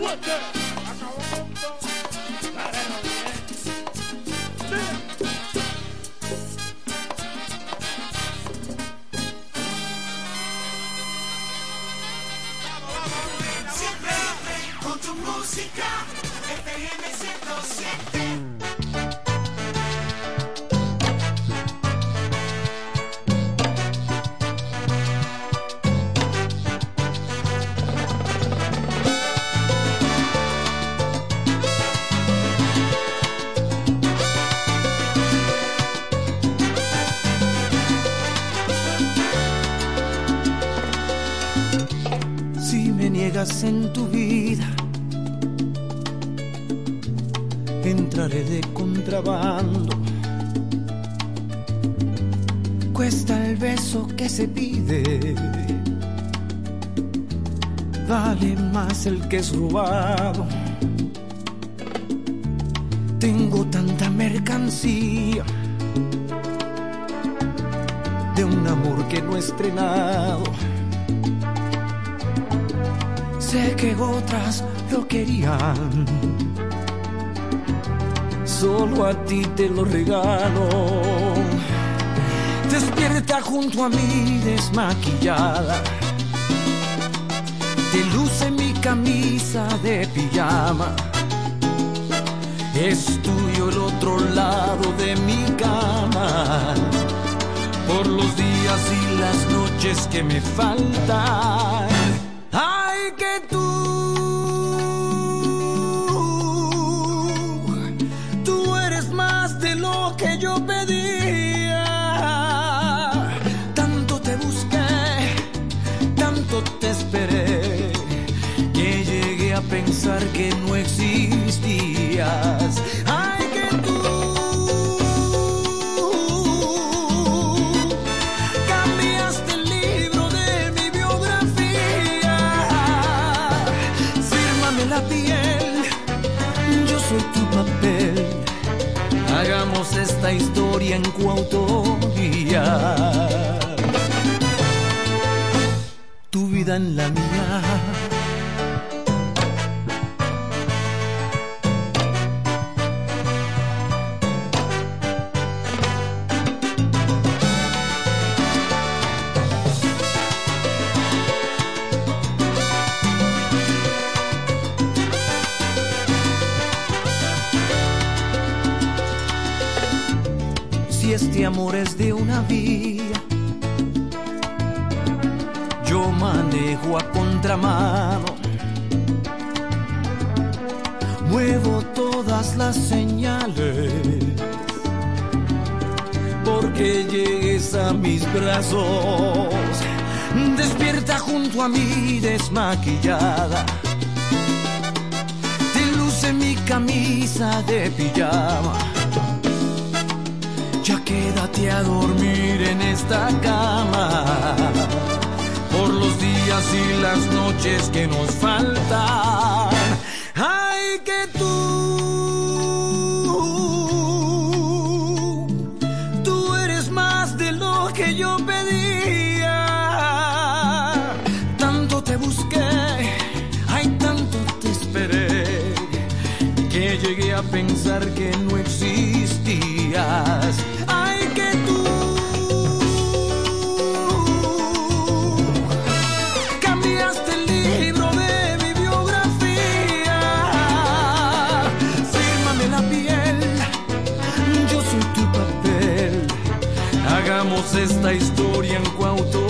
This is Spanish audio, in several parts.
What the? el que es robado. Tengo tanta mercancía de un amor que no he estrenado. Sé que otras lo querían. Solo a ti te lo regalo. Despierta junto a mí desmaquillada camisa de pijama. Es el otro lado de mi cama. Por los días y las noches que me faltan. la mi esta historia en coautor.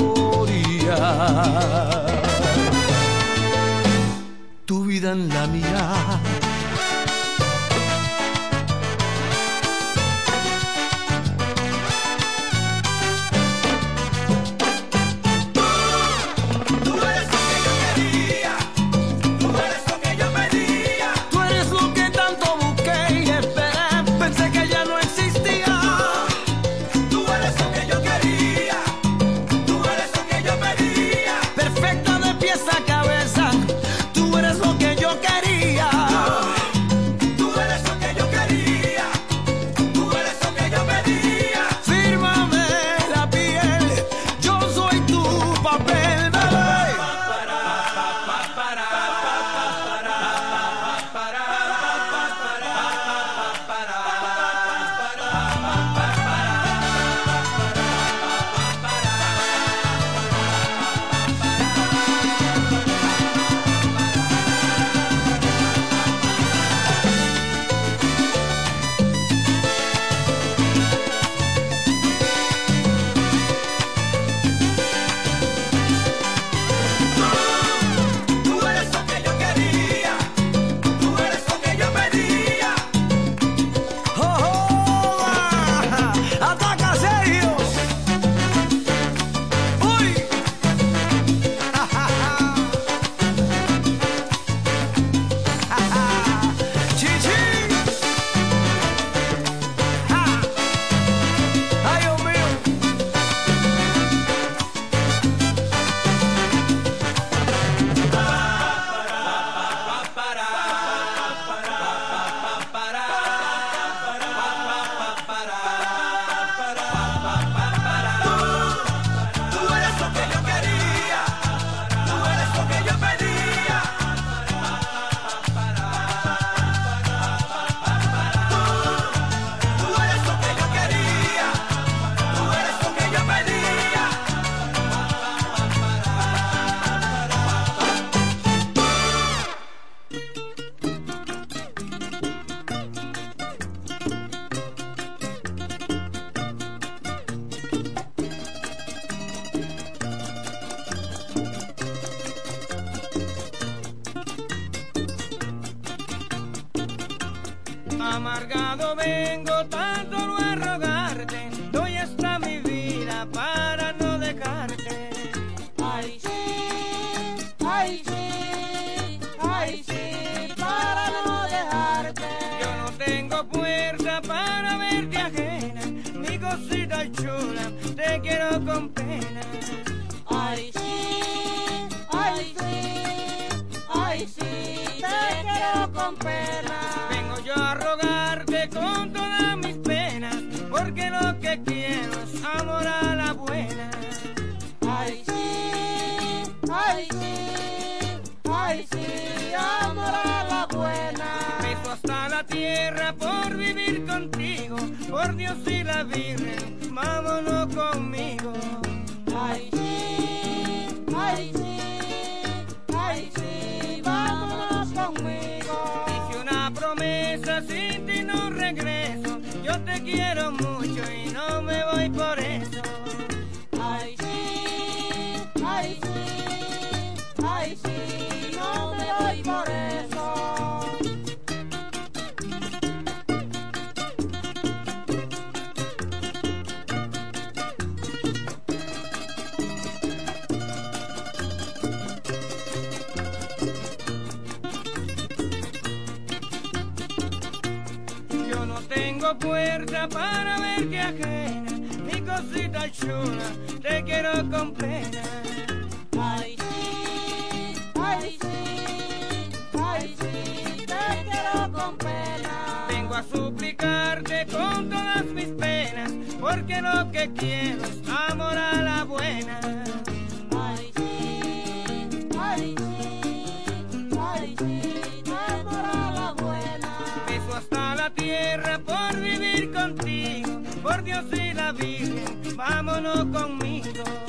quiero mucho. para ver que ajena, mi cosita chula, te quiero con pena. Ay, sí, ay, sí, ay, sí, te quiero con pena. Vengo a suplicarte con todas mis penas, porque lo que quiero es amor a la buena. vámonos conmigo.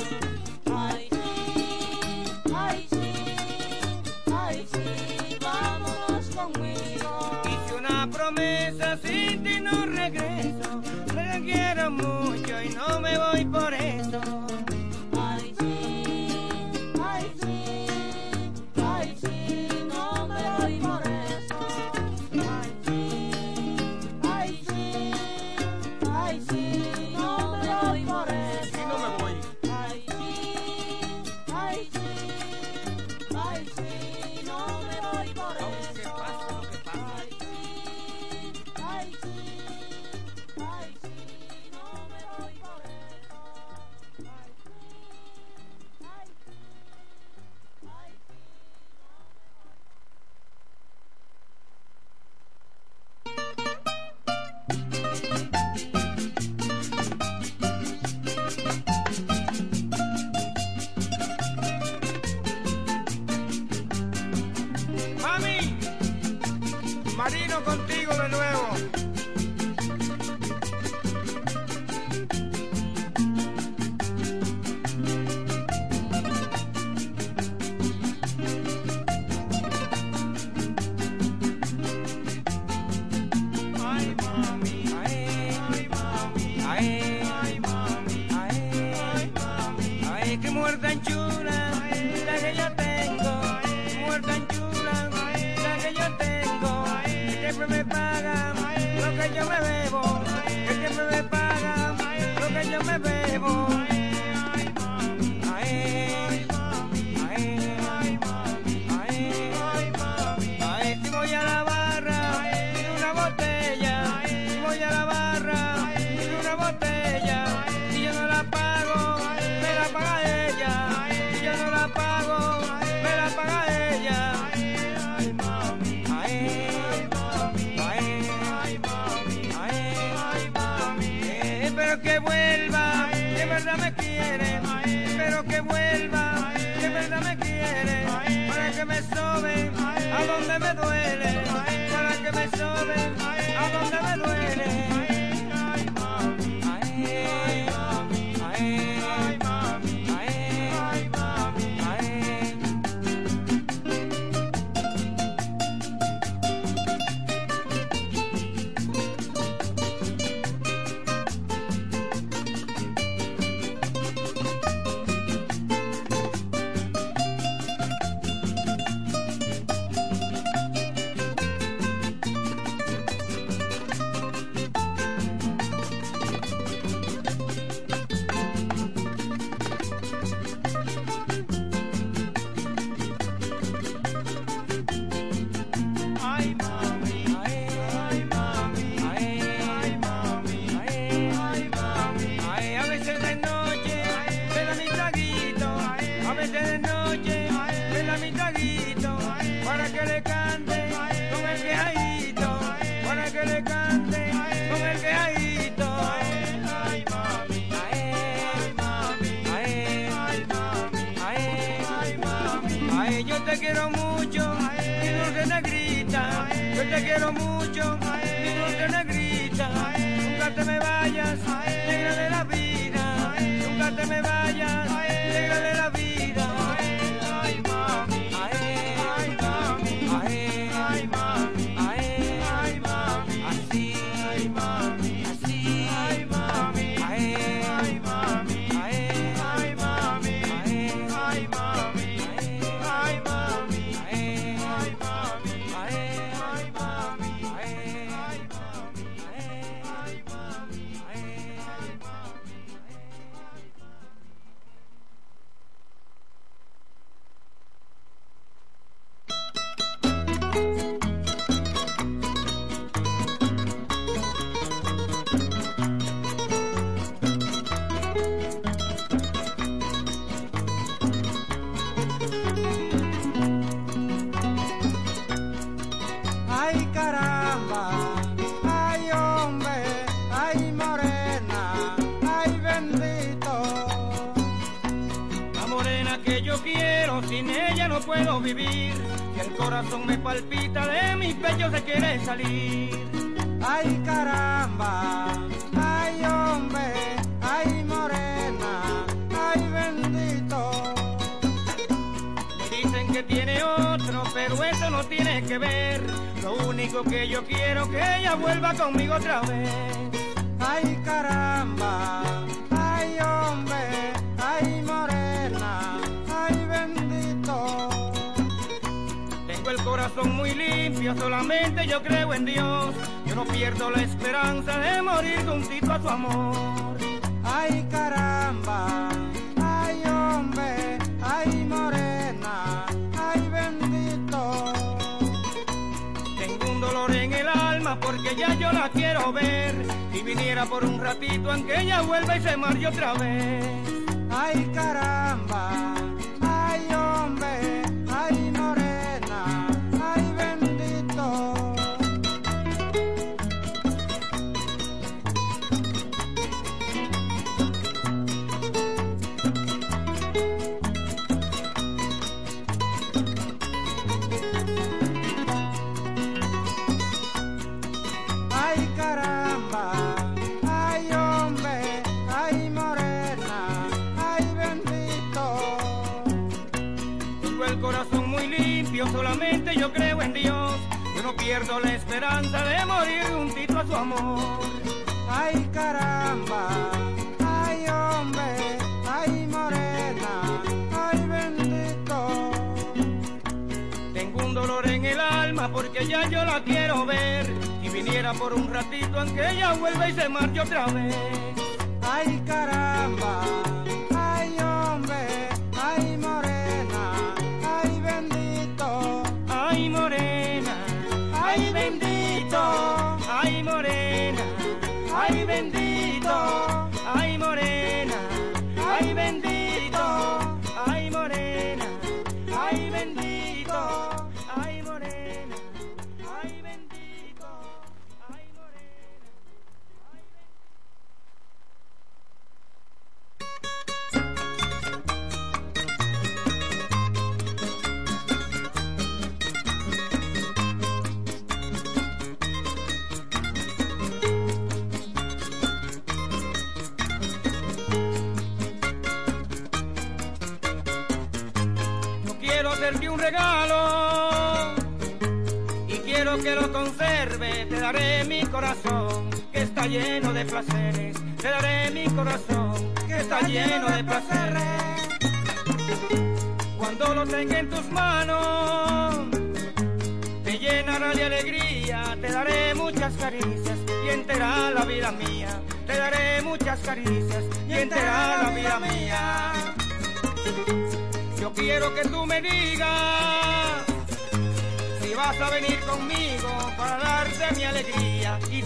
quiero mucho, mi dulce negrita, nunca te me vayas.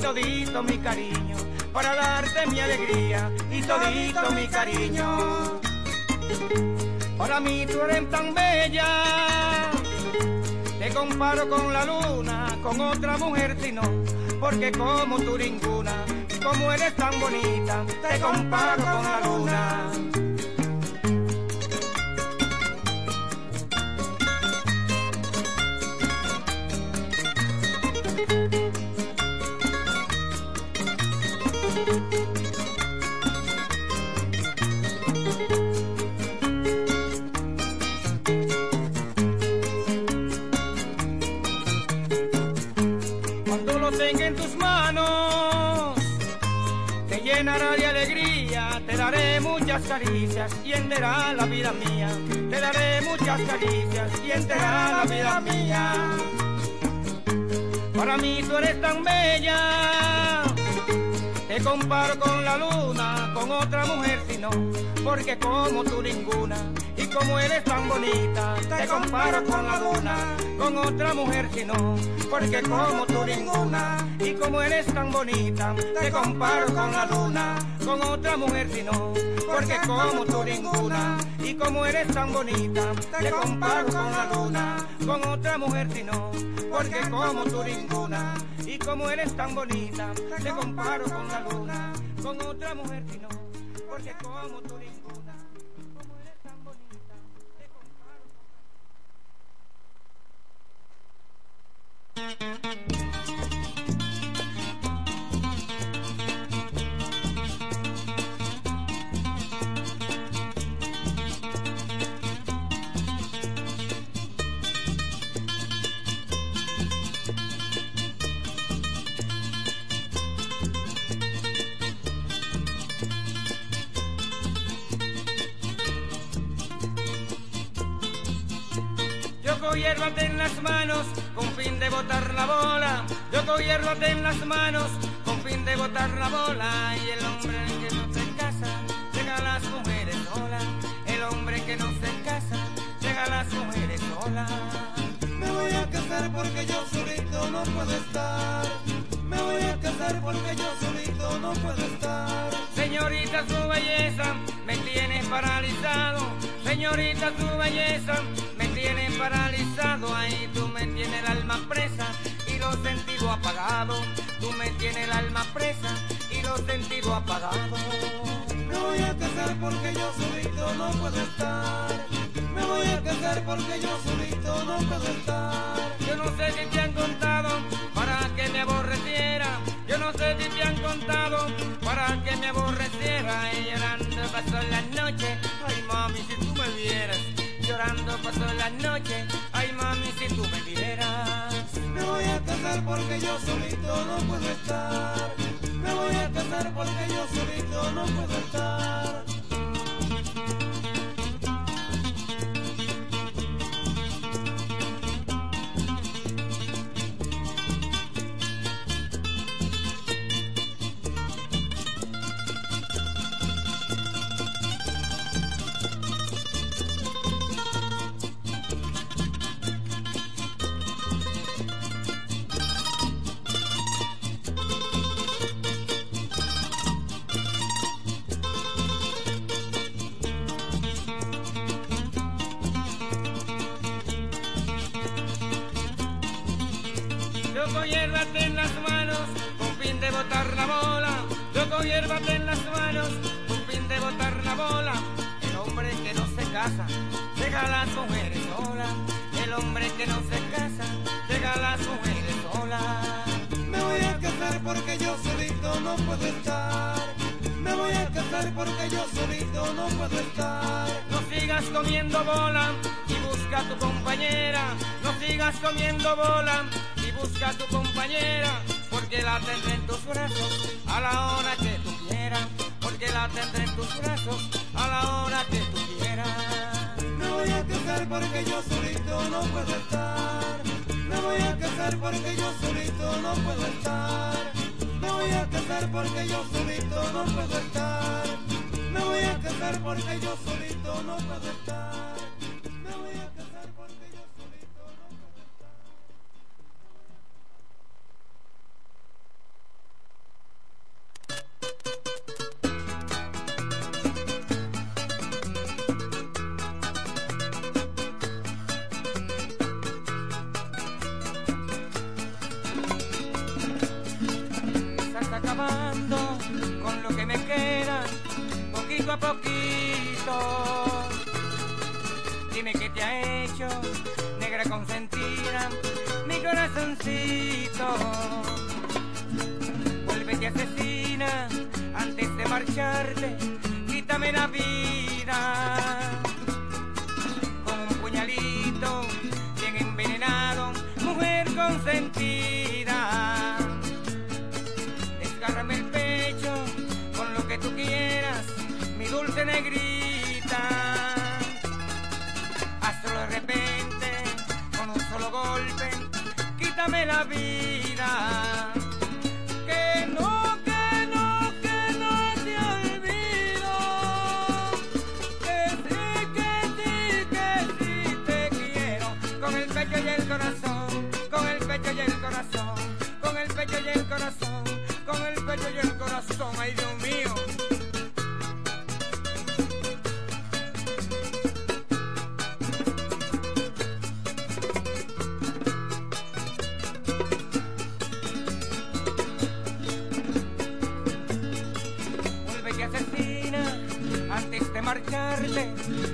todito mi cariño, para darte mi alegría y todito mi cariño. Para mí tú eres tan bella, te comparo con la luna, con otra mujer si no, porque como tú ninguna, y como eres tan bonita, te comparo con la luna. Enterá la vida mía. Para mí tú eres tan bella, te comparo con la luna, con otra mujer si no, porque como tú ninguna, y como eres tan bonita, te comparo con la luna, con otra mujer si no, porque como tú ninguna, y como eres tan bonita, te comparo con la luna, con otra mujer si no, porque como tú ninguna, y como eres tan bonita, te comparo con la luna, con otra mujer si no, porque como tú ninguna, y como eres tan bonita, te comparo con la luna, con otra mujer si no, porque como tú ninguna, como eres tan bonita, te comparo con Yo En las manos con fin de botar la bola. Y el hombre que no se casa llega a las mujeres solas. El hombre que no se casa llega a las mujeres solas. Me voy a casar porque yo solito no puedo estar. Me voy a casar porque yo solito no puedo estar. Señorita, su belleza me tiene paralizado. Señorita, su belleza me tiene paralizado. Ahí tú me tienes el alma presa los sentidos apagados. Tú me tienes el alma presa y los sentidos apagados. Me voy a casar porque yo solito no puedo estar. Me voy a casar porque yo solito no puedo estar. Yo no sé si te han contado para que me aborreciera. Yo no sé si te han contado para que me aborreciera. Y llorando pasó la noche. Ay, mami, si tú me vieras. Llorando pasó la noche. Ay, mami, si tú me vieras. Me voy a casar porque yo solito no puedo estar. Me voy a casar porque yo solito no puedo estar. Bola. El hombre que no se casa deja a las mujeres solas. El hombre que no se casa deja a las mujeres solas. Me voy a casar porque yo solito no puedo estar. Me voy a casar porque yo solito no puedo estar. No sigas comiendo bola y busca a tu compañera. No sigas comiendo bola y busca a tu compañera. Porque la tendré en tus brazos a la hora que tú. Porque la tendré en tus brazos a la hora que tú quieras. Me voy a casar porque yo solito no puedo estar. Me voy a casar porque yo solito no puedo estar. Me voy a casar porque yo solito no puedo estar. Me voy a casar porque yo solito no puedo estar. quítame la vida.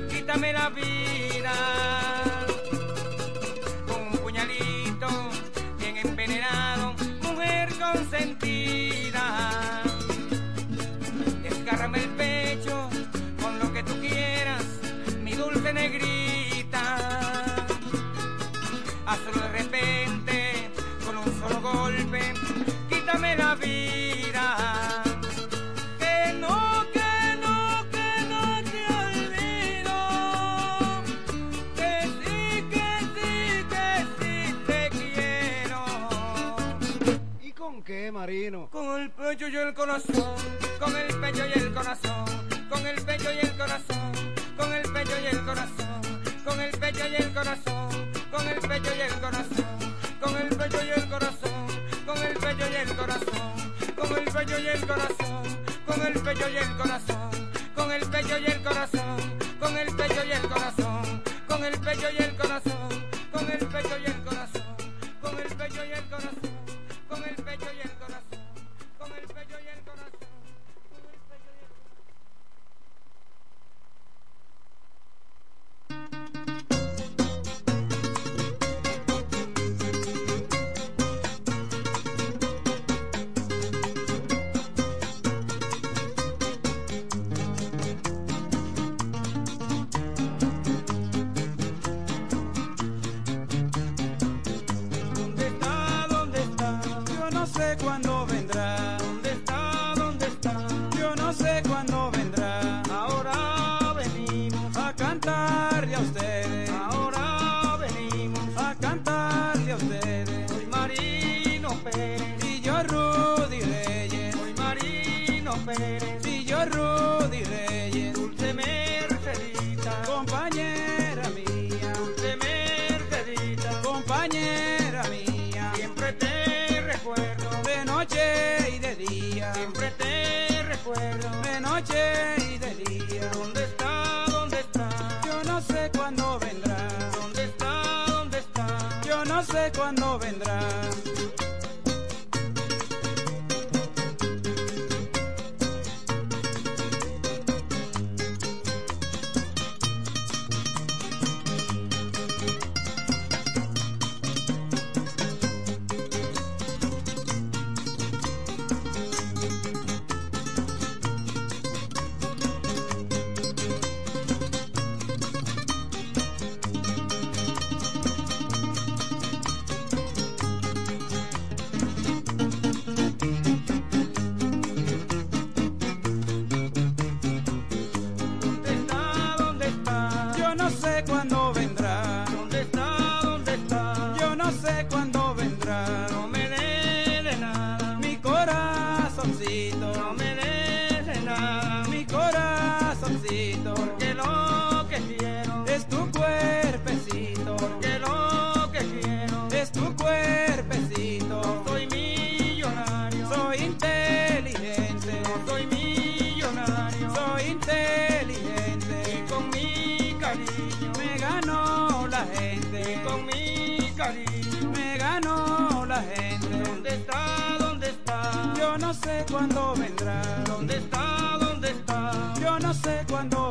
quítame la vida. Corazón,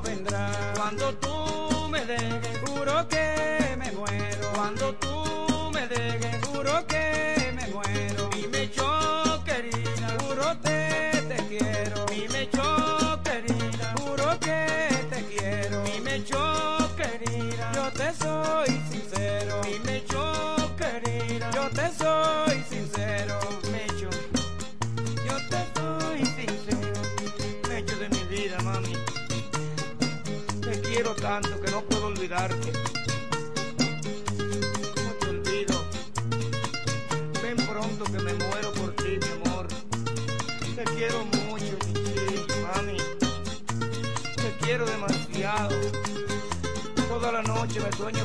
vendrá. Cuando tú me dejes, juro que me muero. Cuando tú me dejes, juro que olvidarte. ¿Cómo te olvido? Ven pronto que me muero por ti, mi amor. Te quiero mucho, mi mami. Te quiero demasiado. Toda la noche me sueño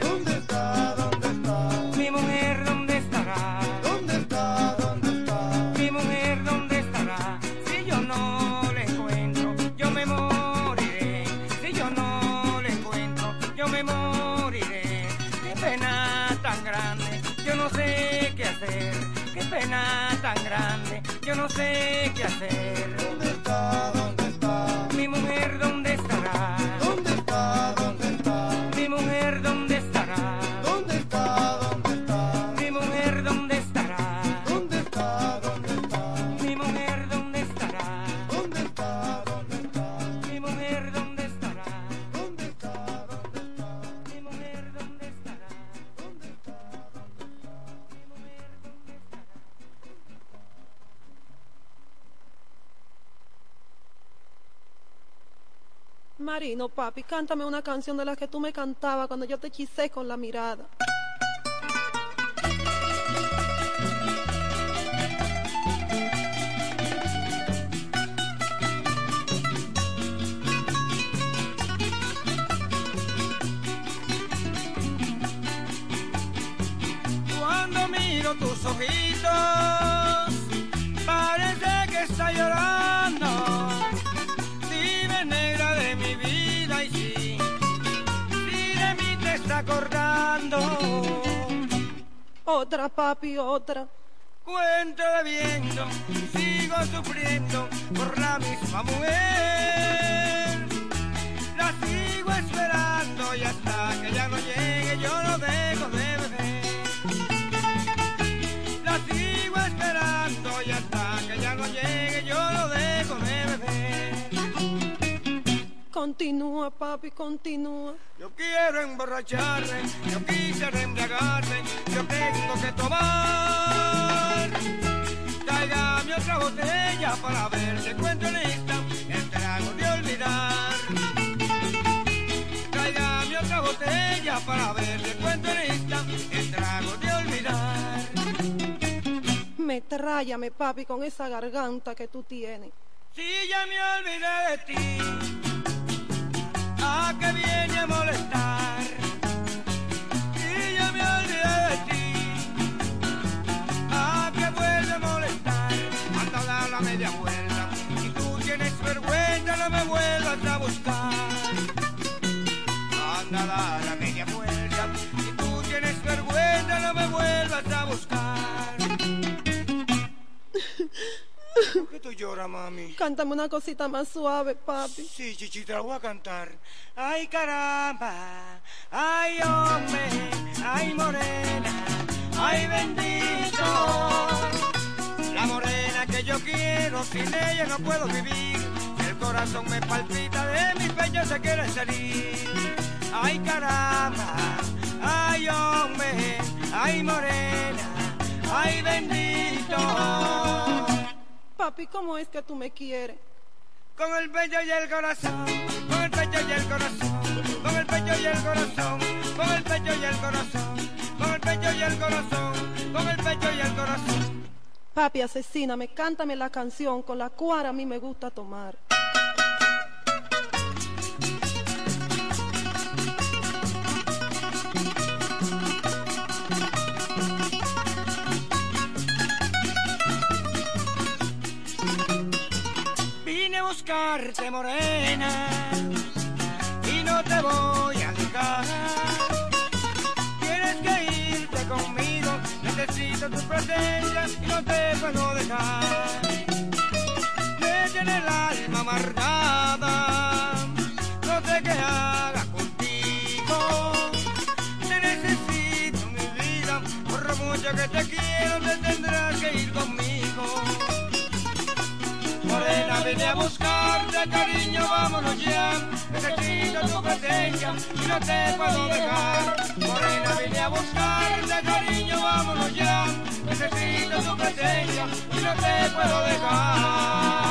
¿Dónde está? ¿Dónde está? Mi mujer, ¿dónde estará? ¿Dónde está? ¿Dónde está? Mi mujer, ¿dónde estará? Si yo no le encuentro, yo me moriré. Si yo no le encuentro, yo me moriré. Qué pena tan grande, yo no sé qué hacer. Qué pena tan grande, yo no sé qué hacer. no papi, cántame una canción de las que tú me cantabas cuando yo te hechicé con la mirada. Otra, papi, otra. Cuento bebiendo, sigo sufriendo por la misma mujer. La sigo esperando y hasta que ya no llegue yo no dejo de Continúa, papi, continúa. Yo quiero emborracharme, yo quisiera embriagarme, yo tengo que tomar. Tráigame otra botella para ver si encuentro lista el trago de olvidar. Tráigame otra botella para ver si encuentro lista el trago de olvidar. Me tráyame, papi, con esa garganta que tú tienes. Si ya me olvidé de ti, ¿a qué viene a molestar? Si ya me olvidé de ti, ¿a qué vuelve a molestar? Anda a dar la media vuelta, si tú tienes vergüenza no me vuelvas a buscar. Anda a dar la media vuelta, si tú tienes vergüenza no me vuelvas a buscar. ¿Por qué tú lloras, mami? Cántame una cosita más suave, papi. Sí, chichita, la voy a cantar. Ay, caramba, ay, hombre, ay, morena, ay, bendito. La morena que yo quiero, sin ella no puedo vivir. El corazón me palpita, de mi pecho se quiere salir. Ay, caramba, ay, hombre, ay, morena, ay, bendito. Papi, ¿cómo es que tú me quieres? Con el pecho y el corazón, con el pecho y el corazón, con el pecho y el corazón, con el pecho y el corazón, con el pecho y el corazón, con el pecho y el corazón. Papi, asesíname, cántame la canción con la cual a mí me gusta tomar. Vine a buscarte morena y no te voy a dejar. Tienes que irte conmigo, necesito tu presencia y no te puedo dejar. Me tiene el alma amargada, no sé qué haga contigo. Te necesito mi vida, por lo mucho que te quiero, te tendrás que ir conmigo. Morena, vine a buscarte, cariño, vámonos ya. Necesito tu presencia y no te puedo dejar. Morena, vine a buscarte, cariño, vámonos ya. Necesito tu presencia y no te puedo dejar.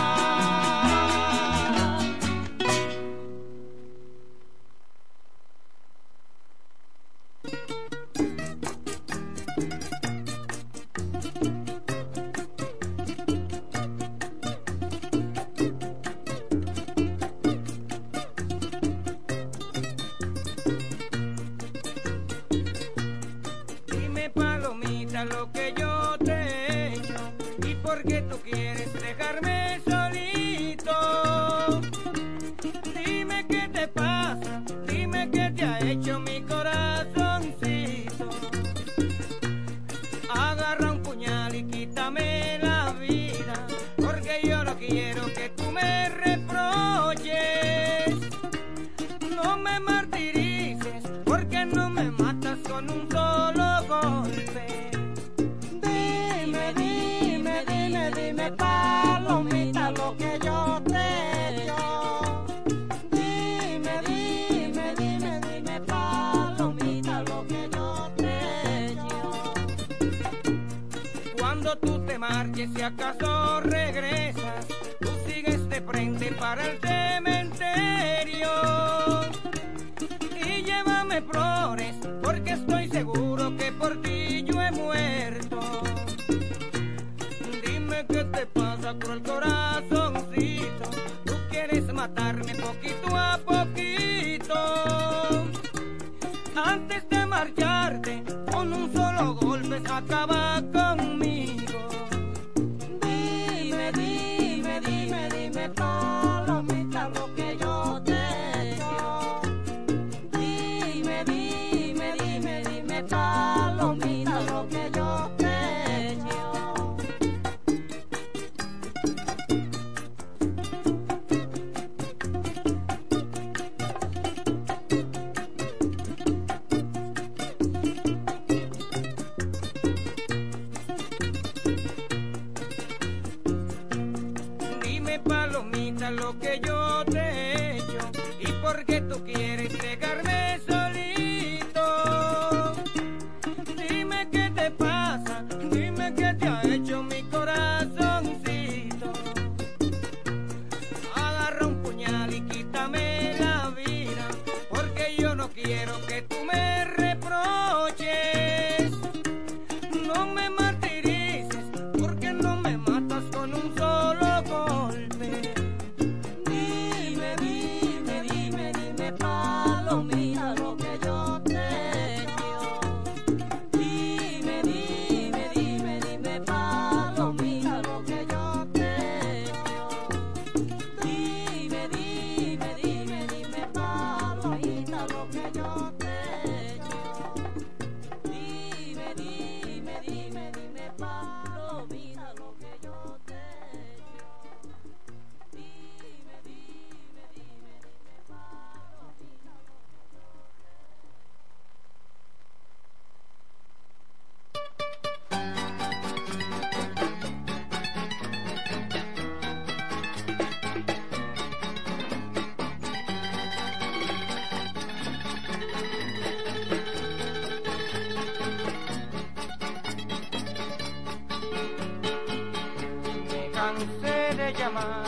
llamar.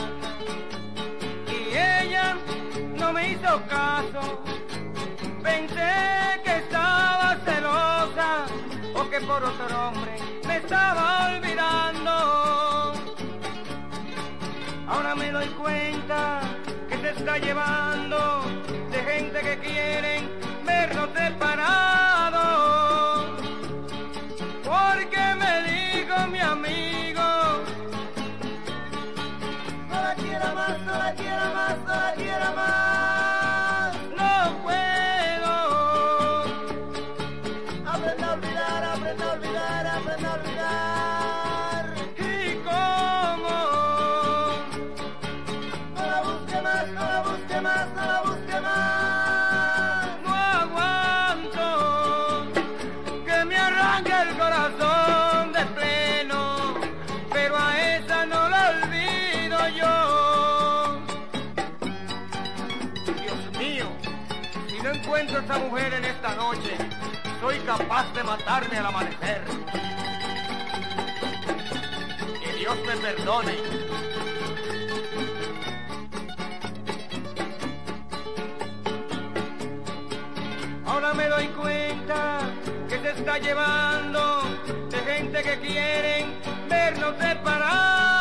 Y ella no me hizo caso, pensé que estaba celosa o que por otro hombre me estaba olvidando. Ahora me doy cuenta que se está llevando de gente que quieren noche, soy capaz de matarme al amanecer. Que Dios me perdone. Ahora me doy cuenta que se está llevando de gente que quieren vernos separados.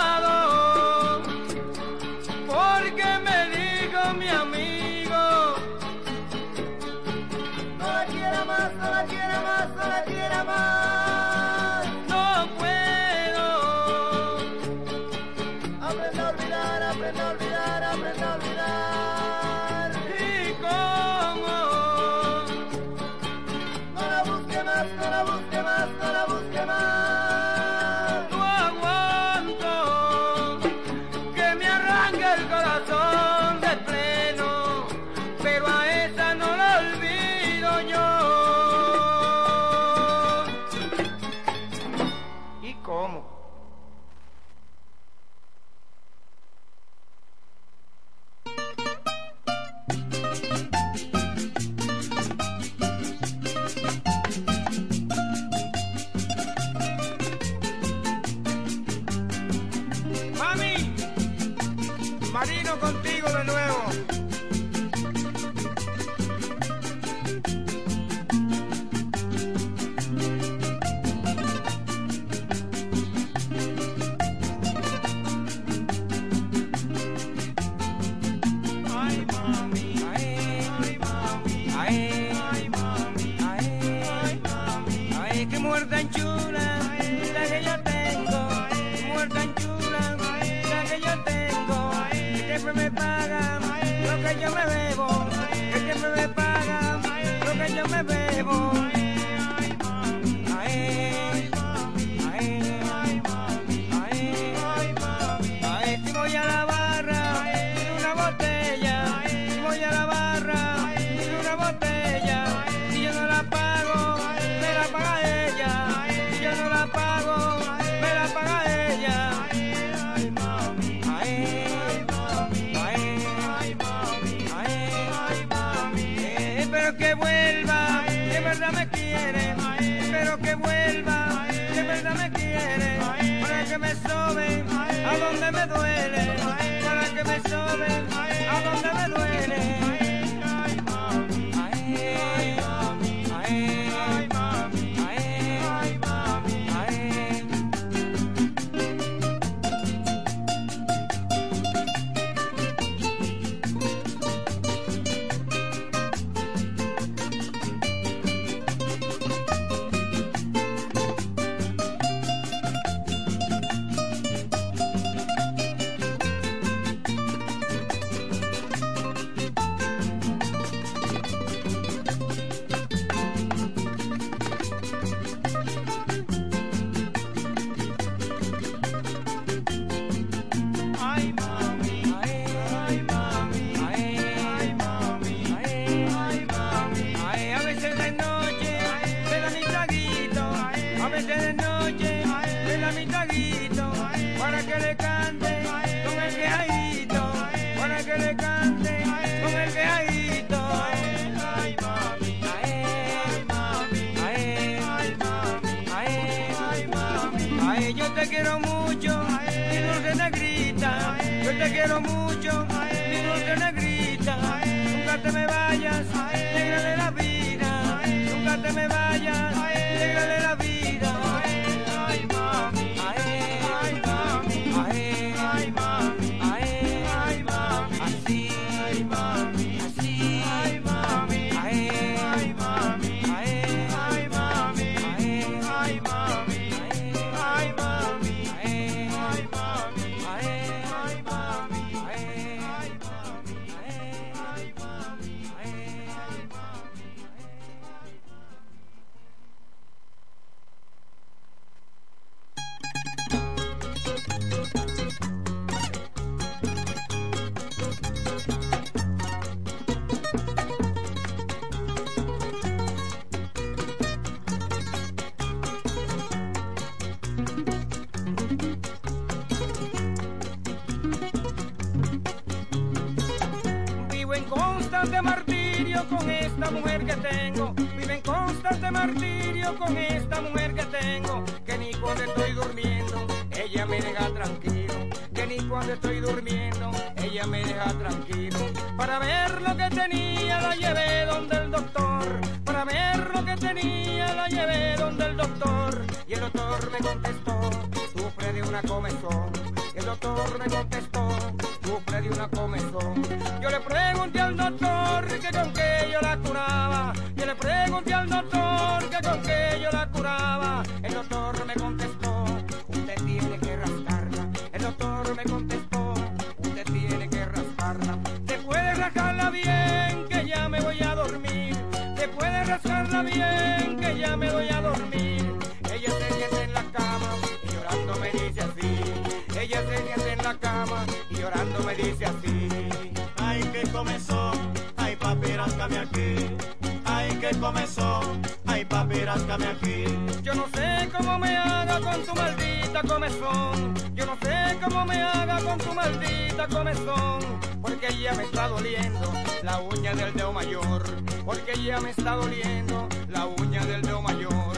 porque ya me está doliendo la uña del dedo mayor, porque ya me está doliendo la uña del dedo mayor.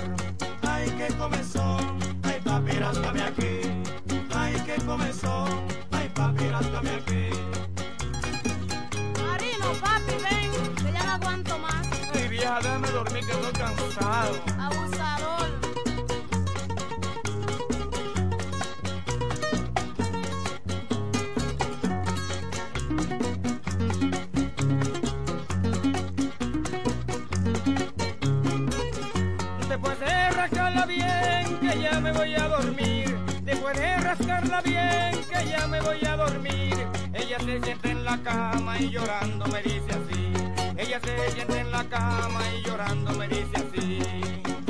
Ay, que comenzó, ay papi, rascame aquí, ay, que comenzó, ay papi, rascame aquí. Marino, papi, ven, que ya no aguanto más. Ay, vieja, déjame dormir que estoy cansado. Abusado. me voy a dormir. Después de rascarla bien, que ya me voy a dormir. Ella se siente en la cama y llorando me dice así. Ella se siente en la cama y llorando me dice así.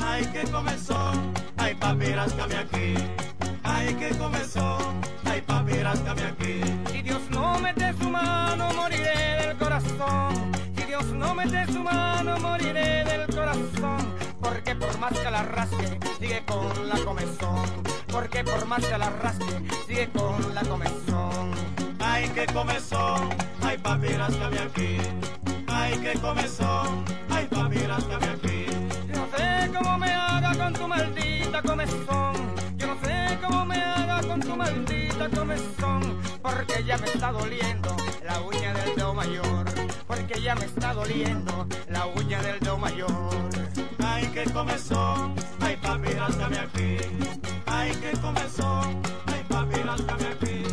Ay, que comenzó, ay, papi, ráscame aquí. Ay, que comenzó, ay, papi, ráscame aquí. Si Dios no mete su mano, moriré del corazón. Si Dios no mete su mano, moriré del corazón porque por más que la rasque, sigue con la comezón, porque por más que la rasque, sigue con la comezón. Ay, que comezón, ay papi, rascame aquí, ay, que comezón, ay papi, rascame aquí. Yo no sé cómo me haga con tu maldita comezón, yo no sé cómo me haga con tu maldita comezón, porque ya me está doliendo la uña del dedo mayor, porque ya me está doliendo la uña del dedo mayor. Ay, qué comezón, ay papi, ráscame aquí. Ay, qué comezón, ay papi, ráscame aquí.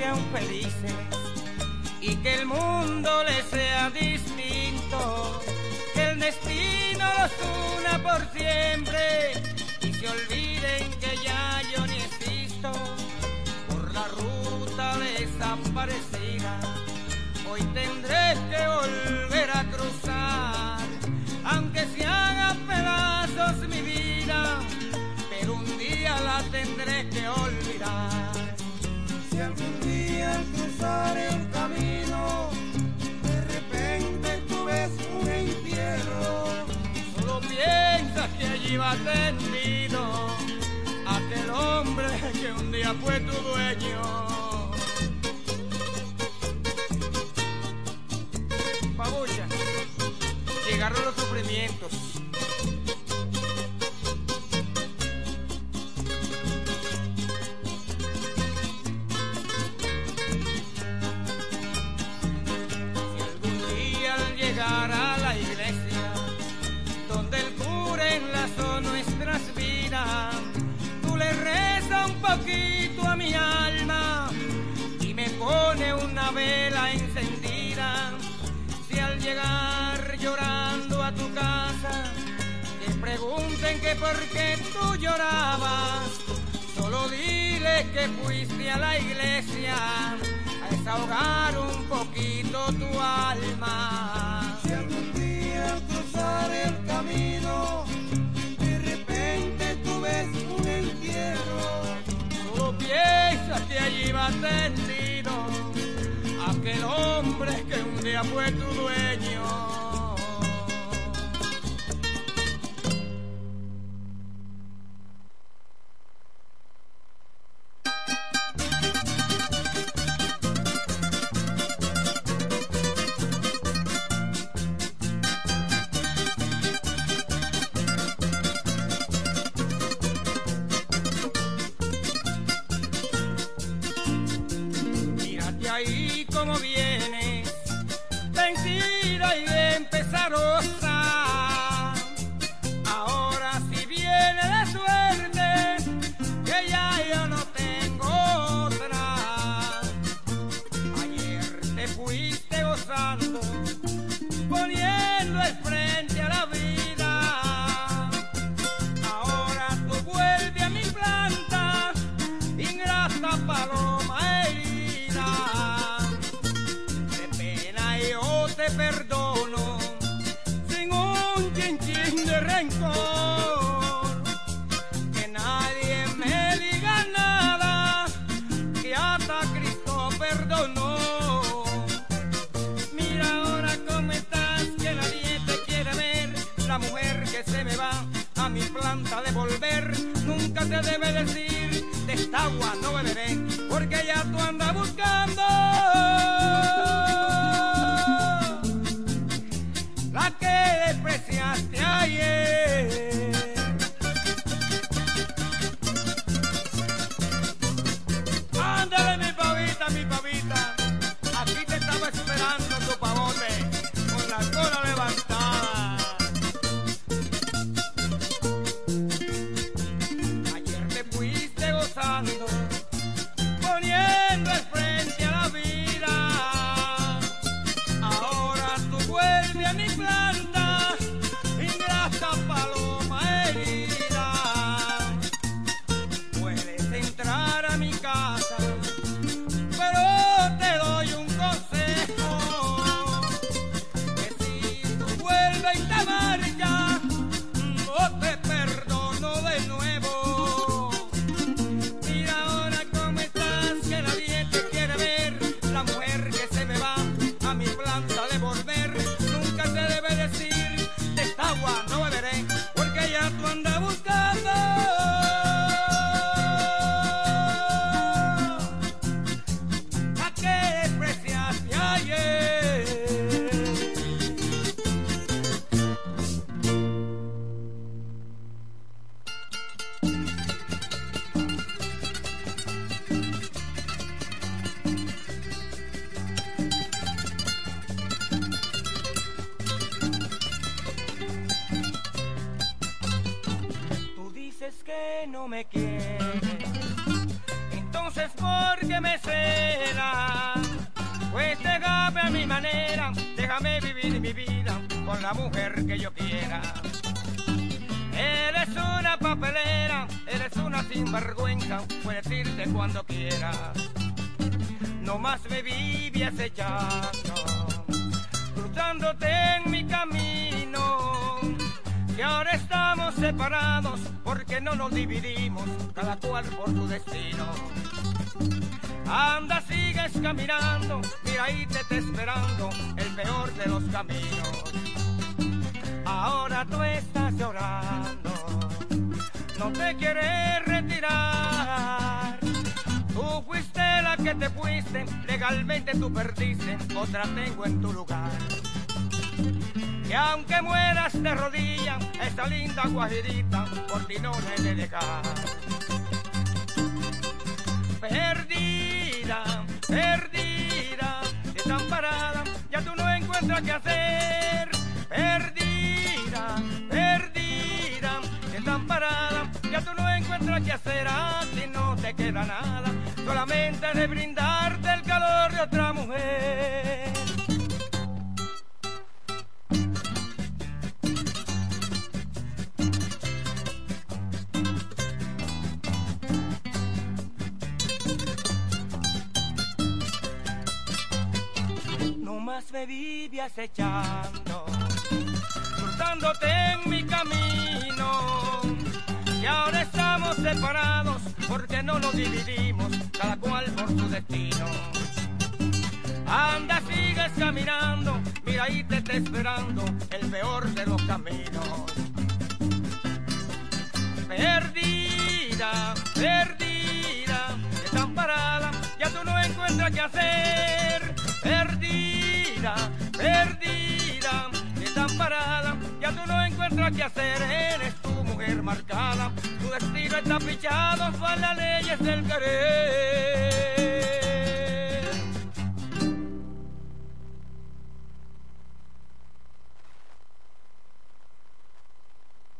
Sean felices y que el mundo les sea distinto, que el destino los una por siempre y se olviden que ya yo ni existo por la ruta desaparecida. Hoy tendré que volver a cruzar, aunque se haga pedazos mi vida, pero un día la tendré que olvidar. Al cruzar el camino, de repente tú ves un entierro, Solo piensas que allí va tendido aquel hombre que un día fue tu dueño. Babucha, llegaron los sufrimientos. Poquito a mi alma y me pone una vela encendida. Si al llegar llorando a tu casa, te pregunten que por qué tú llorabas, solo dile que fuiste a la iglesia a desahogar un poquito tu alma. Que allí va tendido aquel hombre que un día fue tu dueño. Caminando, mira ahí te está esperando el peor de los caminos. Ahora tú estás llorando, no te quieres retirar. Tú fuiste la que te fuiste, legalmente tú perdiste, otra tengo en tu lugar. Y aunque mueras de rodillas, esa linda guajirita por ti no he de dejar. Perdida, desamparada, ya tú no encuentras qué hacer. Perdida, perdida, desamparada, ya tú no encuentras qué hacer. A ti no te queda nada, solamente de brindarte el calor de otra mujer. Me vive acechando, cruzándote en mi camino. Y ahora estamos separados porque no nos dividimos, cada cual por su destino. Anda, sigues caminando, mira ahí te está esperando el peor de los caminos. Perdida, perdida, desamparada, ya tú no encuentras qué hacer. Perdida, perdida, desamparada, ya tú no encuentras qué hacer. Eres tu mujer marcada, tu destino está pichado por las leyes del querer.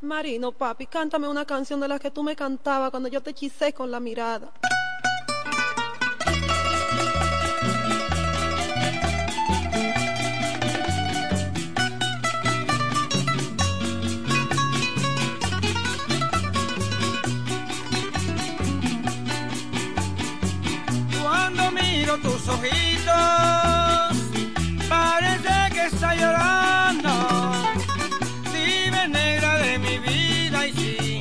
Marino, papi, cántame una canción de las que tú me cantabas cuando yo te hechicé con la mirada. Miro tus ojitos, parece que está llorando. Dime negra de mi vida y sí,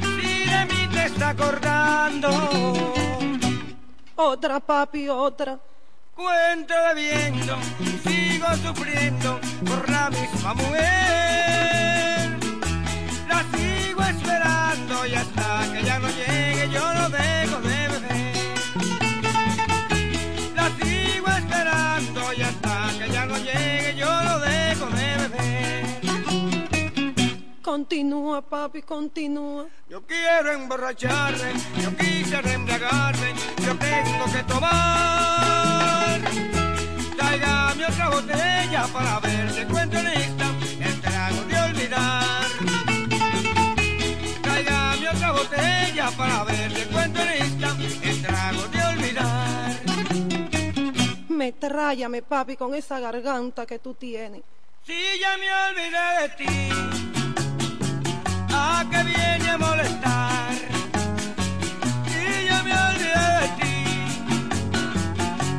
si de mí te está acordando. Otra, papi, otra. Cuento bebiendo y sigo sufriendo por la misma mujer. La sigo esperando y hasta que ya no llegue yo no dejo de llegue yo no dejo de beber. Continúa, papi, continúa. Yo quiero emborracharme, yo quisiera embriagarme, yo tengo que tomar. Tráigame otra botella para ver si encuentro lista el trago de olvidar. Tráigame otra botella para ver si encuentro lista el trago de olvidar. Me tráyame, papi, con esa garganta que tú tienes. Si ya me olvidé de ti, ¿a qué viene a molestar? Si ya me olvidé de ti,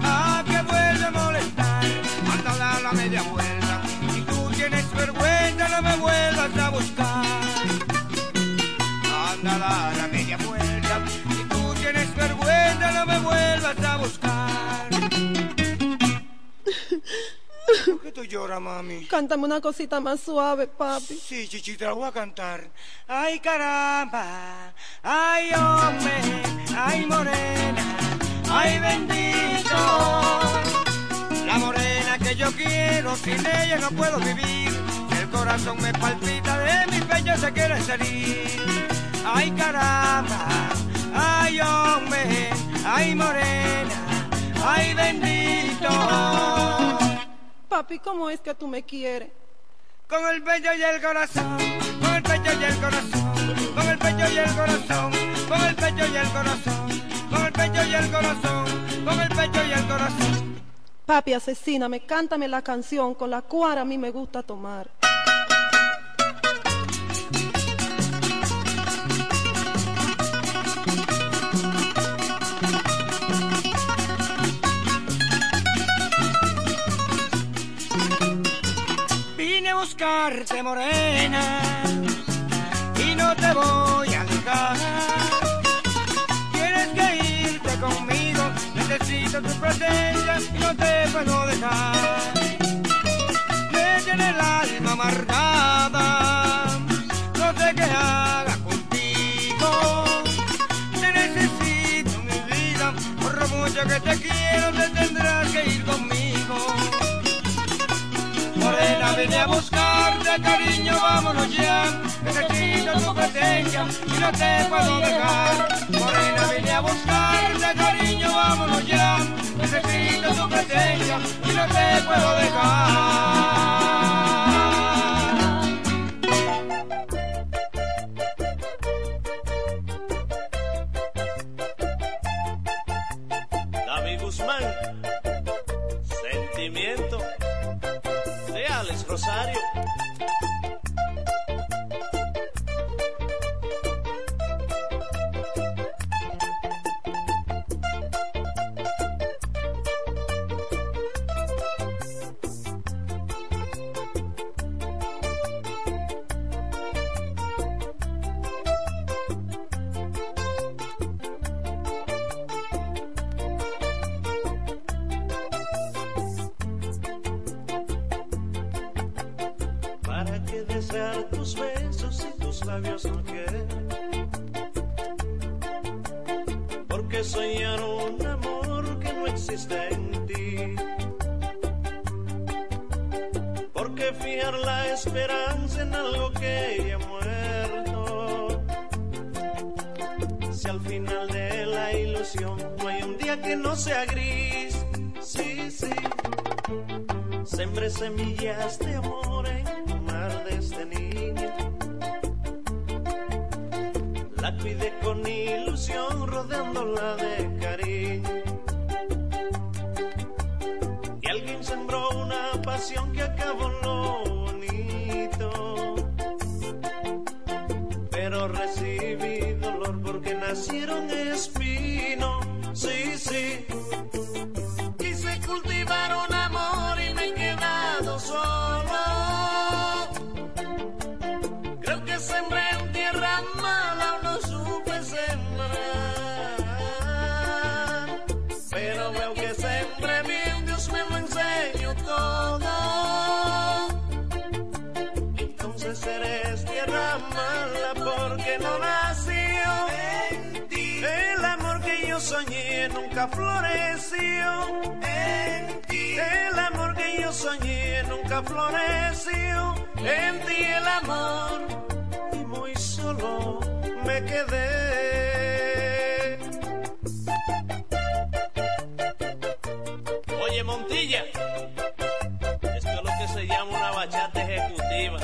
¿a qué vuelve a molestar? Anda a dar la media vuelta, si tú tienes vergüenza no me vuelvas a buscar. Anda a dar la media vuelta, si tú tienes vergüenza no me vuelvas a buscar. ¿Por qué tú lloras, mami? Cántame una cosita más suave, papi. Sí, chichi, te la voy a cantar. Ay, caramba, ay, hombre, ay, morena, ay, bendito. La morena que yo quiero, sin ella no puedo vivir. El corazón me palpita, de mi pecho se quiere salir. Ay, caramba, ay, hombre, ay, morena, ay, bendito. Papi, ¿cómo es que tú me quieres? con el pecho y el corazón, con el pecho y el corazón, con el pecho y el corazón, con el pecho y el corazón, con el pecho y el corazón, con el pecho y el corazón. Papi, asesíname, cántame la canción con la cual a mí me gusta tomar. Buscarte morena y no te voy a dejar. Tienes que irte conmigo, necesito tu presencia y no te puedo dejar. Me tiene el alma amargada, no sé qué haga contigo. Te necesito mi vida, por lo mucho que te quiero, te tendrás que ir conmigo. Vine a buscarte, cariño, vámonos ya. Necesito tu presencia y no te puedo dejar. Morena, vine a buscarte, cariño, vámonos ya. Necesito tu presencia y no te puedo dejar. La esperanza en algo que ya muerto. Si al final de la ilusión no hay un día que no sea gris, sí, sí. Sembré semillas de amor en el mar de este niño. La cuidé con ilusión, rodeándola de cariño. Que acabó en floreció en ti. El amor que yo soñé nunca floreció en ti. El amor y muy solo me quedé. Oye, Montilla, esto es lo que se llama una bachata ejecutiva.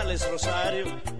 Alex Rosario.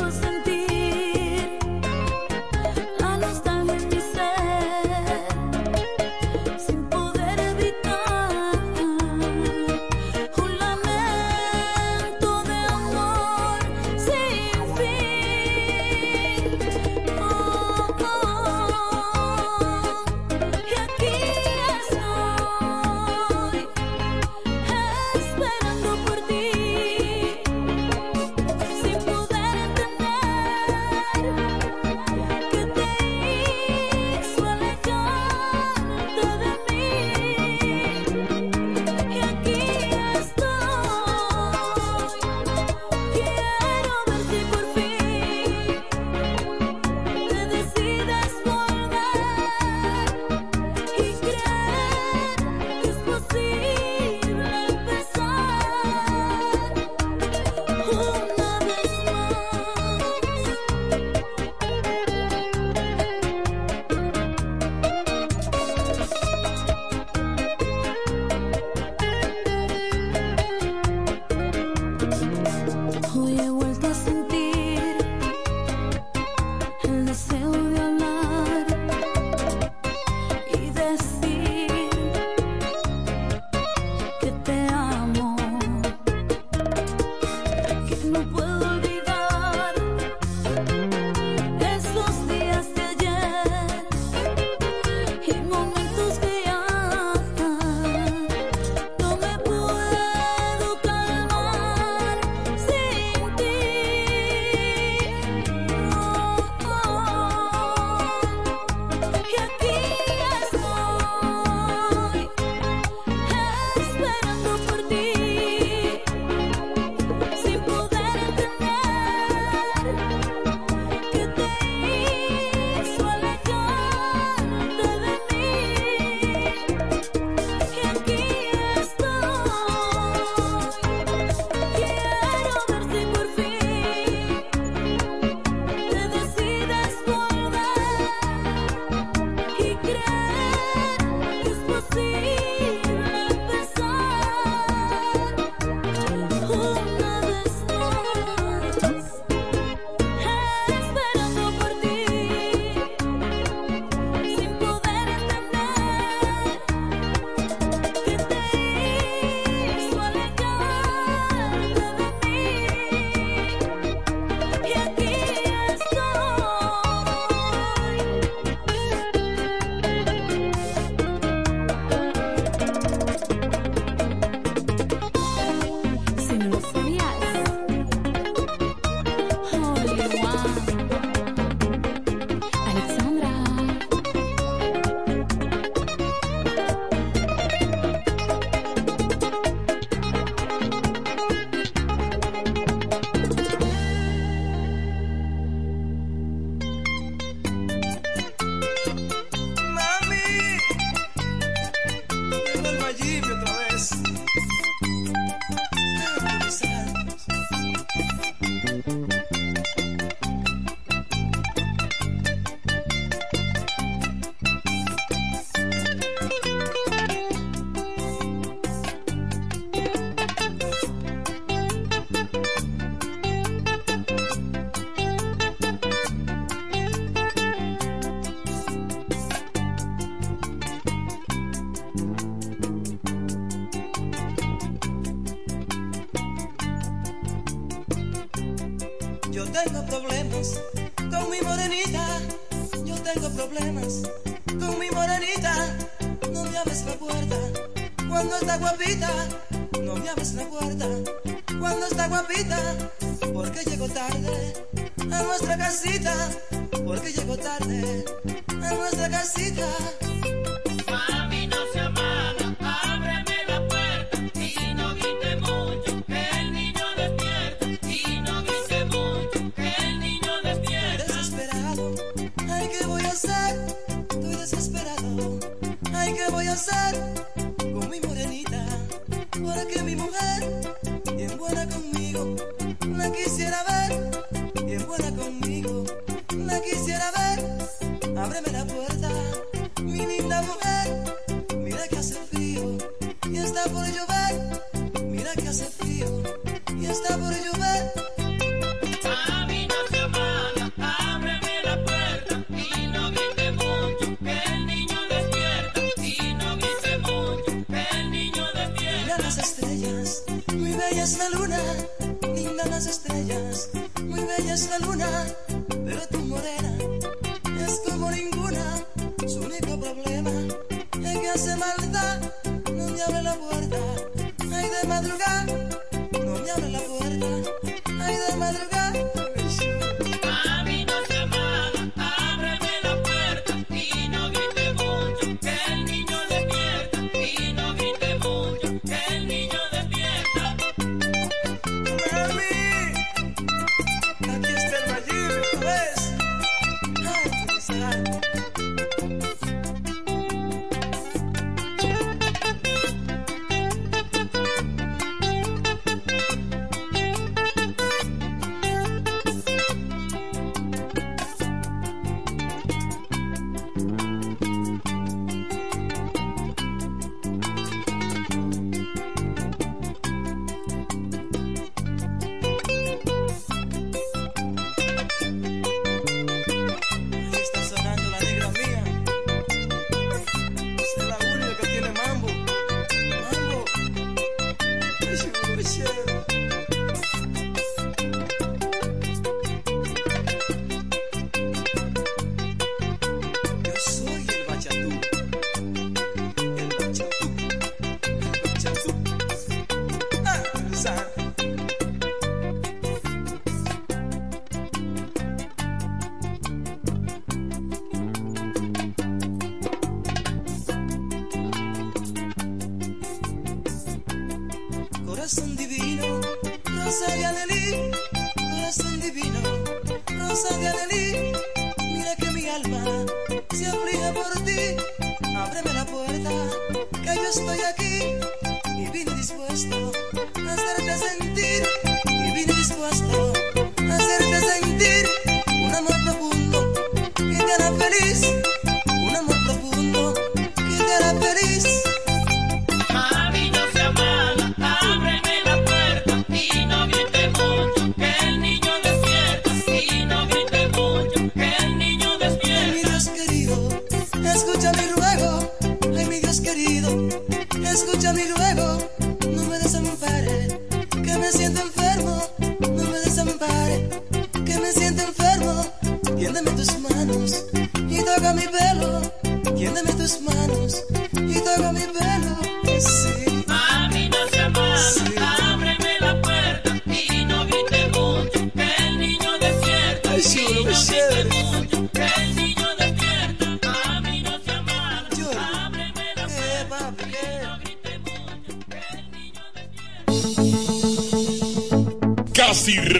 sus tengo problemas con mi morenita. Yo tengo problemas con mi morenita. No me abres la puerta cuando está guapita. No me abres la puerta cuando está guapita. Porque llego tarde a nuestra casita. Porque llego tarde a nuestra casita. Tiéndeme tus manos y toca mi pelo. Tiéndeme tus manos.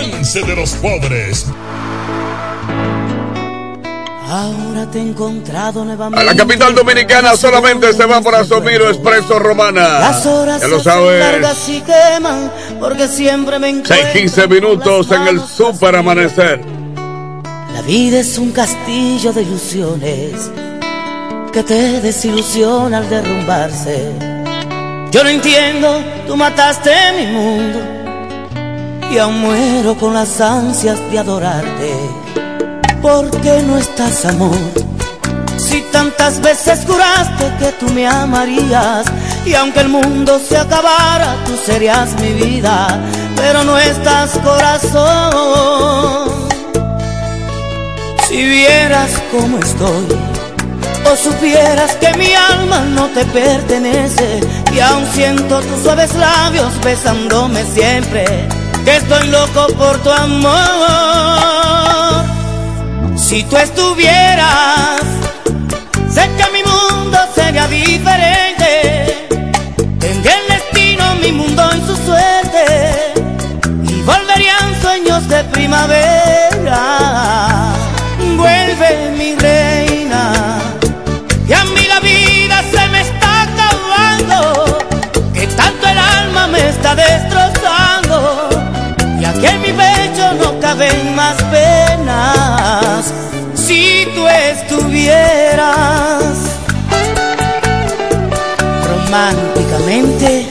chance de los pobres. Ahora te he encontrado nuevamente. A la capital dominicana solamente se va por Asomiro Expreso Romana. Las horas ya lo sabes. Y queman porque siempre me 6, 15 minutos en el super amanecer. La vida es un castillo de ilusiones que te desilusiona al derrumbarse. Yo no entiendo, tú mataste mi mundo y aún muero con las ansias de adorarte. ¿Por qué no estás, amor? Si tantas veces juraste que tú me amarías y aunque el mundo se acabara, tú serías mi vida, pero no estás, corazón. Si vieras cómo estoy, o supieras que mi alma no te pertenece, y aún siento tus suaves labios besándome siempre, que estoy loco por tu amor. Si tú estuvieras, sé que mi mundo sería diferente, tendría el destino, mi mundo en su suerte, y volverían sueños de primavera. Vuelve mi reina, románticamente,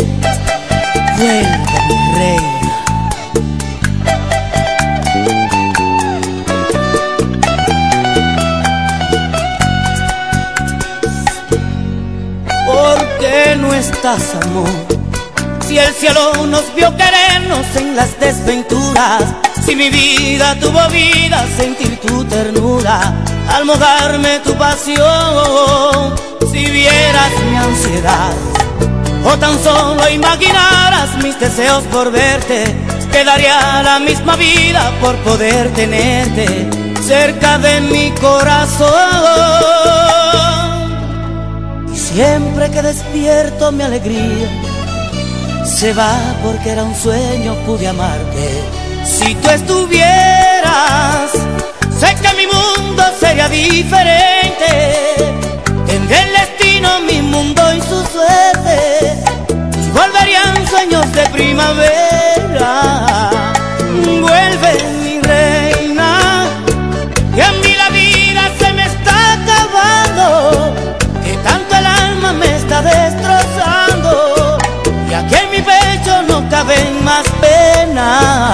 vuelve mi reina. ¿Por qué no estás, amor? Si el cielo nos vio querernos en las desventuras, si mi vida tuvo vida, sentir tu ternura, al mojarme tu pasión, si vieras mi ansiedad, o tan solo imaginaras mis deseos por verte, quedaría la misma vida por poder tenerte cerca de mi corazón. Y siempre que despierto mi alegría se va porque era un sueño, pude amarte. Si tú estuvieras, sé que mi mundo sería diferente. Tendré el destino, mi mundo y su suerte. Volverían sueños de primavera. Vuelve mi reina, que a mí la vida se me está acabando. Que tanto el alma me está destrozando. Y aquí en mi pecho no caben más penas.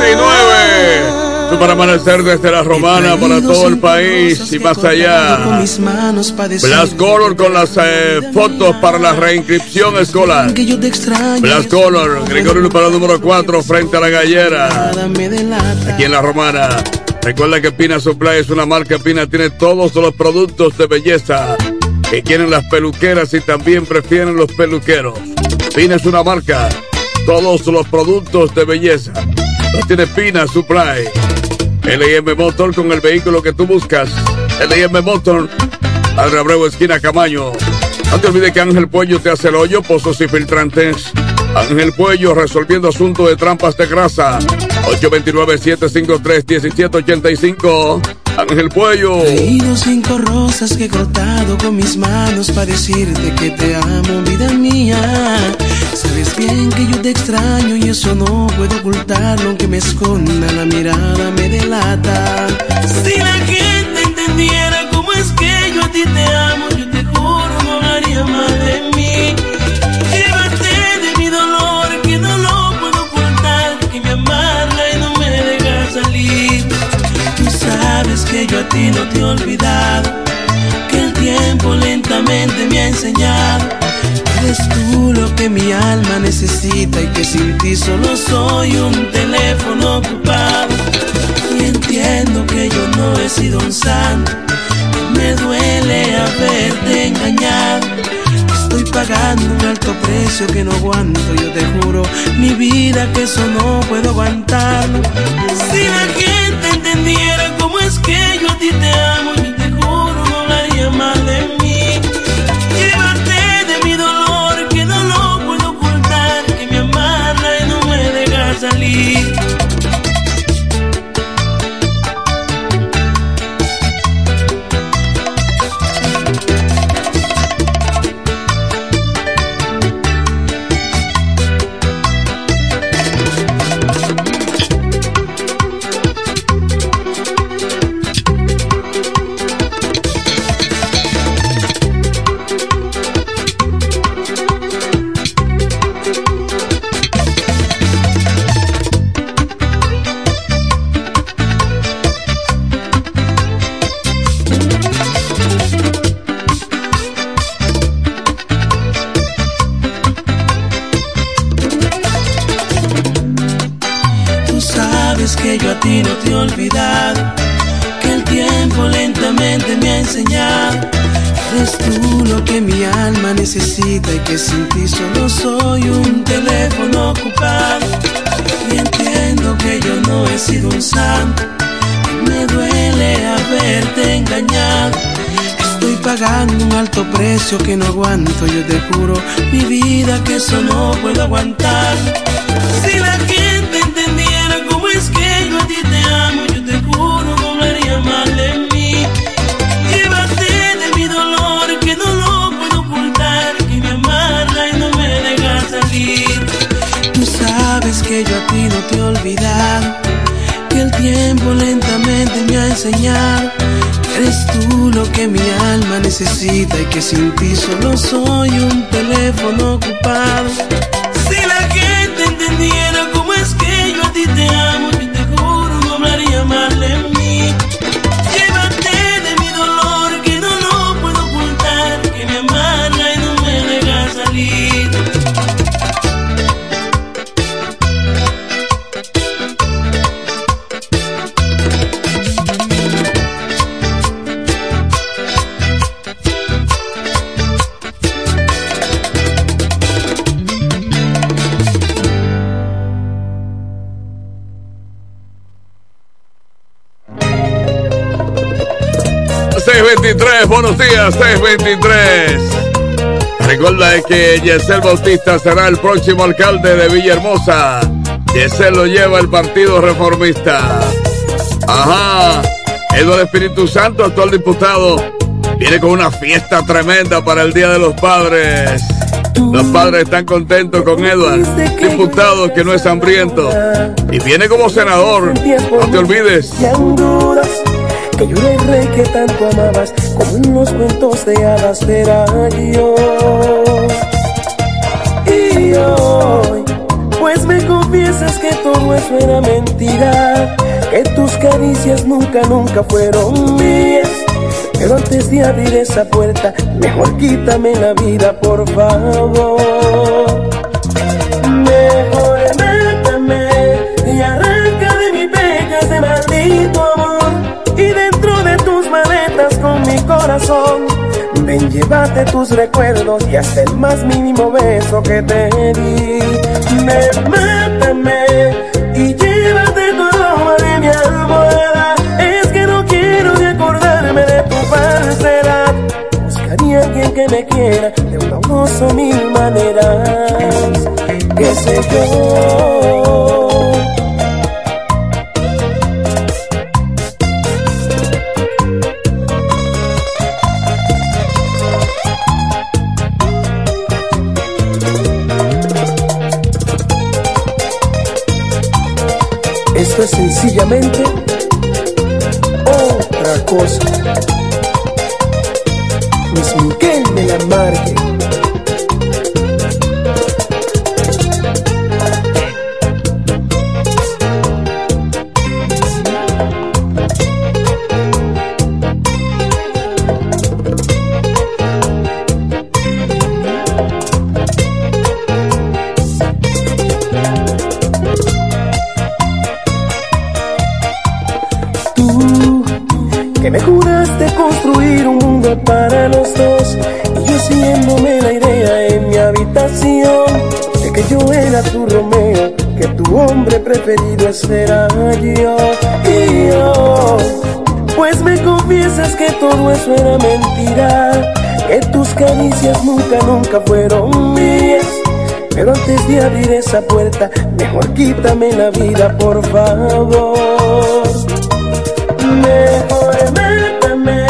6:19. Tú para amanecer desde la romana para todo el país y más allá. Blast Color con las eh, fotos para la reinscripción escolar. Blast Color, Gregorio para el número 4 frente a la gallera. Aquí en la romana. Recuerda que Pina Supply es una marca. Pina tiene todos los productos de belleza que quieren las peluqueras y también prefieren los peluqueros. Pina es una marca. Todos los productos de belleza los tiene Pina Supply. LM Motor con el vehículo que tú buscas. LM Motor, Padre Abreu, esquina Camaño. No te olvides que Ángel Puello te hace el hoyo, pozos y filtrantes. Ángel Puello resolviendo asuntos de trampas de grasa. 829-753-1785. Ángel Puello. Leído cinco rosas que he cortado con mis manos para decirte que te amo, vida mía bien que yo te extraño y eso no puedo ocultarlo Aunque me esconda la mirada me delata. Si la gente entendiera cómo es que yo a ti te amo Yo te juro no haría más de mí. Llévate de mi dolor que no lo puedo ocultar Que me amarga y no me deja salir. Tú sabes que yo a ti no te he olvidado Que el tiempo lentamente me ha enseñado. Eres tú lo que mi alma necesita y que sin ti solo soy un teléfono ocupado. Y entiendo que yo no he sido un santo, me duele haberte engañado. Estoy pagando un alto precio que no aguanto, yo te juro, mi vida que eso no puedo aguantarlo. Si la gente entendiera cómo es que yo a ti te amo, yo te juro, no hablaría mal pagando un alto precio que no aguanto, yo te juro, mi vida que eso no puedo aguantar. Si la gente entendiera cómo es que yo a ti te amo, yo te juro, no hablaría mal de mí. Llévate de mi dolor que no lo puedo ocultar, que me amarra y no me deja salir. Tú sabes que yo a ti no te he olvidado, que el tiempo lentamente me ha enseñado. Eres tú lo que mi alma necesita y que sin ti solo soy un teléfono ocupado. Si la gente entendiera cómo es que yo a ti te amo, días, 623. Recuerda que Yesel Bautista será el próximo alcalde de Villahermosa. Yesel lo lleva el Partido Reformista. Ajá. Eduardo Espíritu Santo, actual diputado, viene con una fiesta tremenda para el Día de los Padres. Los padres están contentos con Edward, diputado que no es hambriento. Y viene como senador. No te olvides. Que tanto amabas, como en los cuentos de hadas será yo. Y hoy, pues me confiesas que todo eso era mentira, que tus caricias nunca, nunca fueron mías. Pero antes de abrir esa puerta, mejor quítame la vida, por favor. Ven, llévate tus recuerdos y hasta el más mínimo beso que te di. Ven, mátame y llévate tu aroma de mi almohada. Es que no quiero ni acordarme de tu falsedad. Buscaría a alguien que me quiera de una voz o mil maneras. Qué sé yo. Sencillamente otra cosa. Todo eso era mentira, que tus caricias nunca, nunca fueron mías. Pero antes de abrir esa puerta, mejor quítame la vida, por favor. Mejor mátame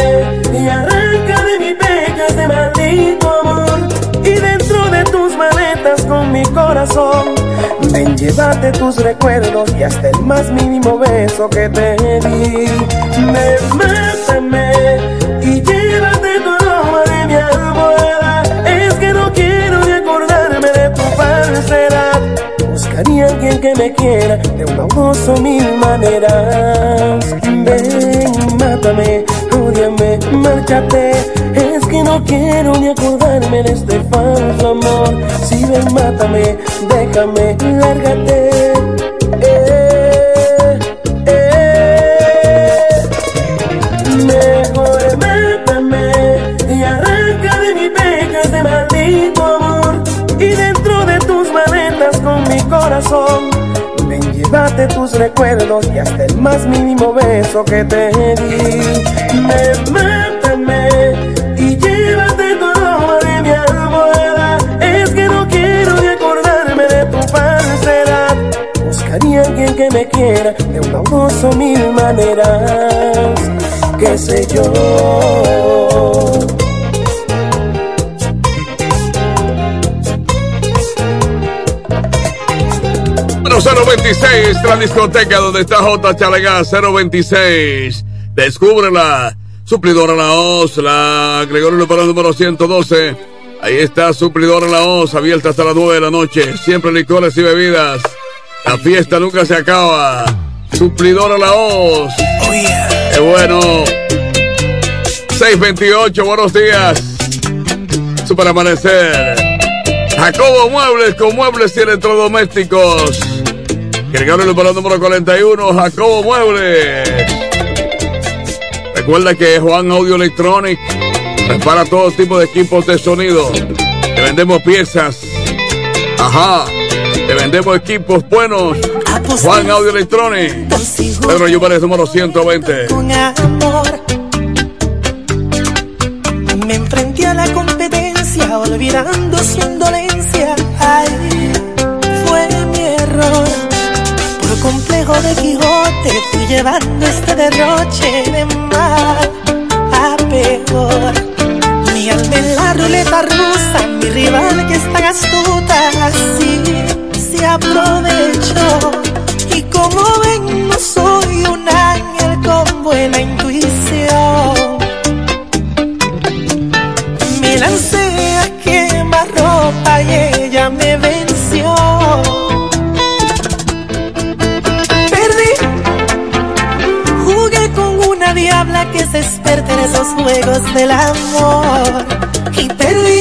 y arranca de mi pecho ese maldito amor. Y dentro de tus maletas con mi corazón, ven, llévate tus recuerdos y hasta el más mínimo beso que te di. Ven, mátame y llévate tu aroma de mi almohada. Es que no quiero ni acordarme de tu falsedad. Buscaría alguien que me quiera de una voz o mil maneras. Ven, mátame, odiame, márchate. Es que no quiero ni acordarme de este falso amor. Si ven, mátame, déjame, lárgate. Eh, eh. Mejor y arranca de mi pecho ese maldito amor. Y dentro de tus maletas con mi corazón, ven, llévate tus recuerdos y hasta el más mínimo beso que te di. Ven, que me quiera de una voz o mil maneras. Qué sé yo. Bueno, 026, la discoteca donde está J. Chalegá, 026. Descúbrela. Suplidora La Hoz, la Gregorio Luperón número 112. Ahí está Suplidora La Hoz, abierta hasta las 9 de la noche. Siempre licores y bebidas. La fiesta nunca se acaba. Suplidora La Hoz. Qué bueno. 628, buenos días. Super amanecer. Jacobo Muebles con muebles y electrodomésticos. Gregorio Luperón número 41, Jacobo Muebles. Recuerda que Juan Audio Electronic repara todo tipo de equipos de sonido. Te vendemos piezas. Ajá. Vendemos equipos buenos. Juan Audio Electronic. Pedro Yubares número 120. con amor. Me enfrenté a la competencia, olvidando su indolencia. Ay, fue mi error. Por complejo de Quijote, fui llevando este derroche de mal a peor. Mi alma en la ruleta rusa, mi rival que es tan astuta, así se aprovechó. Y como ven, no soy un ángel con buena intuición. Me lancé a quemar ropa y ella me venció. Perdí, jugué con una diabla que se experta en esos juegos del amor. Y perdí,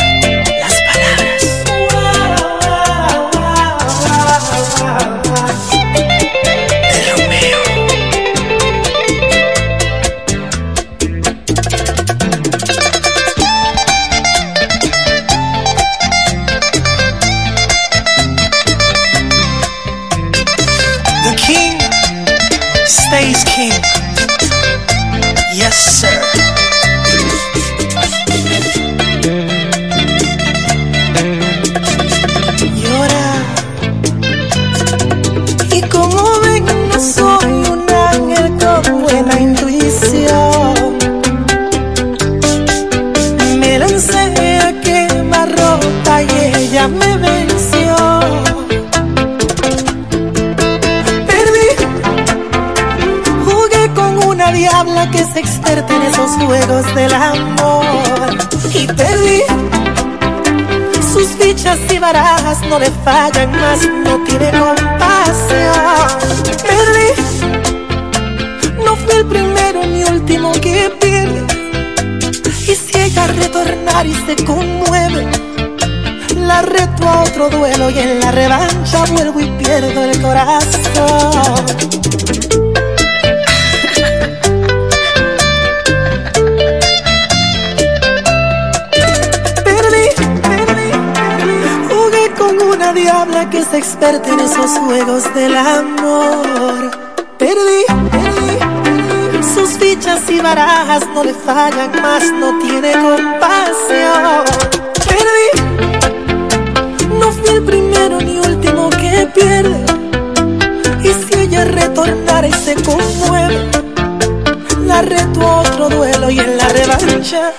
fallan más, no tiene compasión. Perdí, no el primero ni último que pierde. Y si ella retornar y se conmueve, la reto a otro duelo y en la revancha vuelvo y pierdo el corazón. Diabla que es experta en esos juegos del amor. Perdí, perdí, sus fichas y barajas no le fallan más, no tiene compasión. Perdí, no fui el primero ni último que pierde. Y si ella retornara y se conmueve, la reto a otro duelo y en la revancha.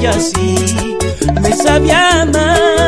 Y ella sí me sabe amar.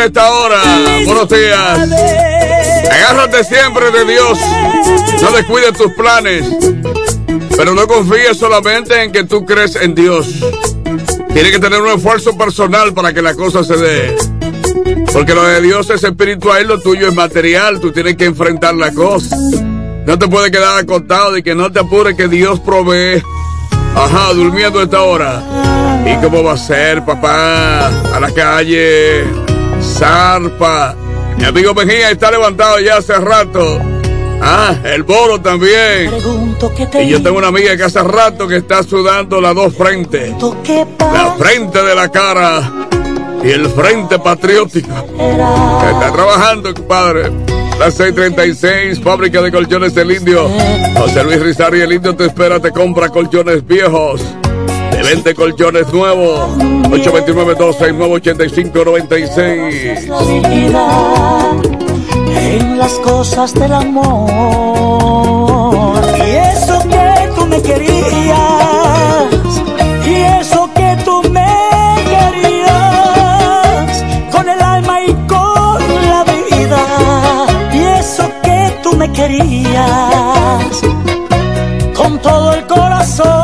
Esta hora. Buenos días. Agárrate siempre de Dios. No descuides tus planes. Pero no confíes solamente en que tú crees en Dios. Tienes que tener un esfuerzo personal para que la cosa se dé. Porque lo de Dios es espiritual, lo tuyo es material. Tú tienes que enfrentar la cosa. No te puedes quedar acostado de que no te apures que Dios provee. Ajá, durmiendo a esta hora. ¿Y cómo va a ser, papá? A la calle. Zarpa. Mi amigo Mejía está levantado ya hace rato. Ah, el bolo también. Y yo tengo una amiga que hace rato que está sudando las dos frentes. La frente de la cara y el frente patriótico. Que está trabajando, compadre. La 636, fábrica de colchones del indio. José Luis Rizarri, el indio te espera, te compra colchones viejos. Vende colchones nuevos. 829-269-8596. en las cosas del amor. Y eso que tú me querías, y eso que tú me querías, con el alma y con la vida, y eso que tú me querías, con todo el corazón,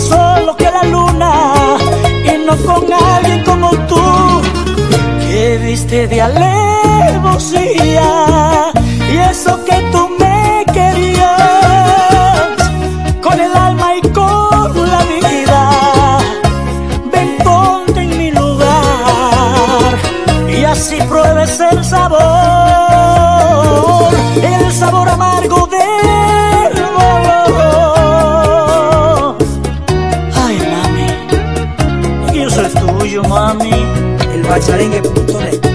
solo que la luna y no con alguien como tú que viste de alevosía y eso que tú me querías. Con el alma y con la vida ven ponte en mi lugar y así pruebes el sabor चढ़ेंगे तो नहीं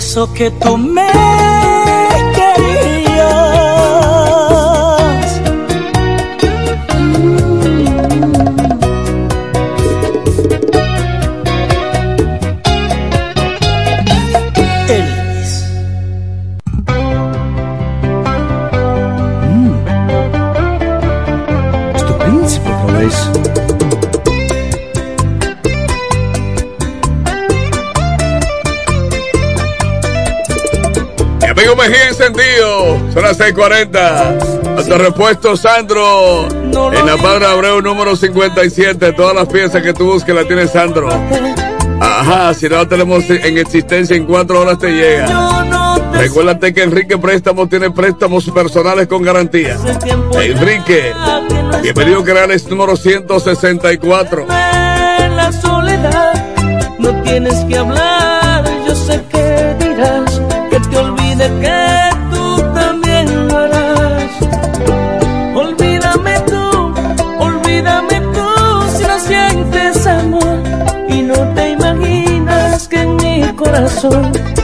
y eso que tú Son las 6:40. Nuestro repuesto Sandro. En la Padre Abreu número 57. Todas las piezas que tú busques las tiene Sandro. Ajá, si no la tenemos en existencia en cuatro horas te llega. Recuérdate que Enrique Préstamos tiene préstamos personales con garantía. Enrique, bienvenido Canales número 164. en la soledad. No tienes que hablar, corazón.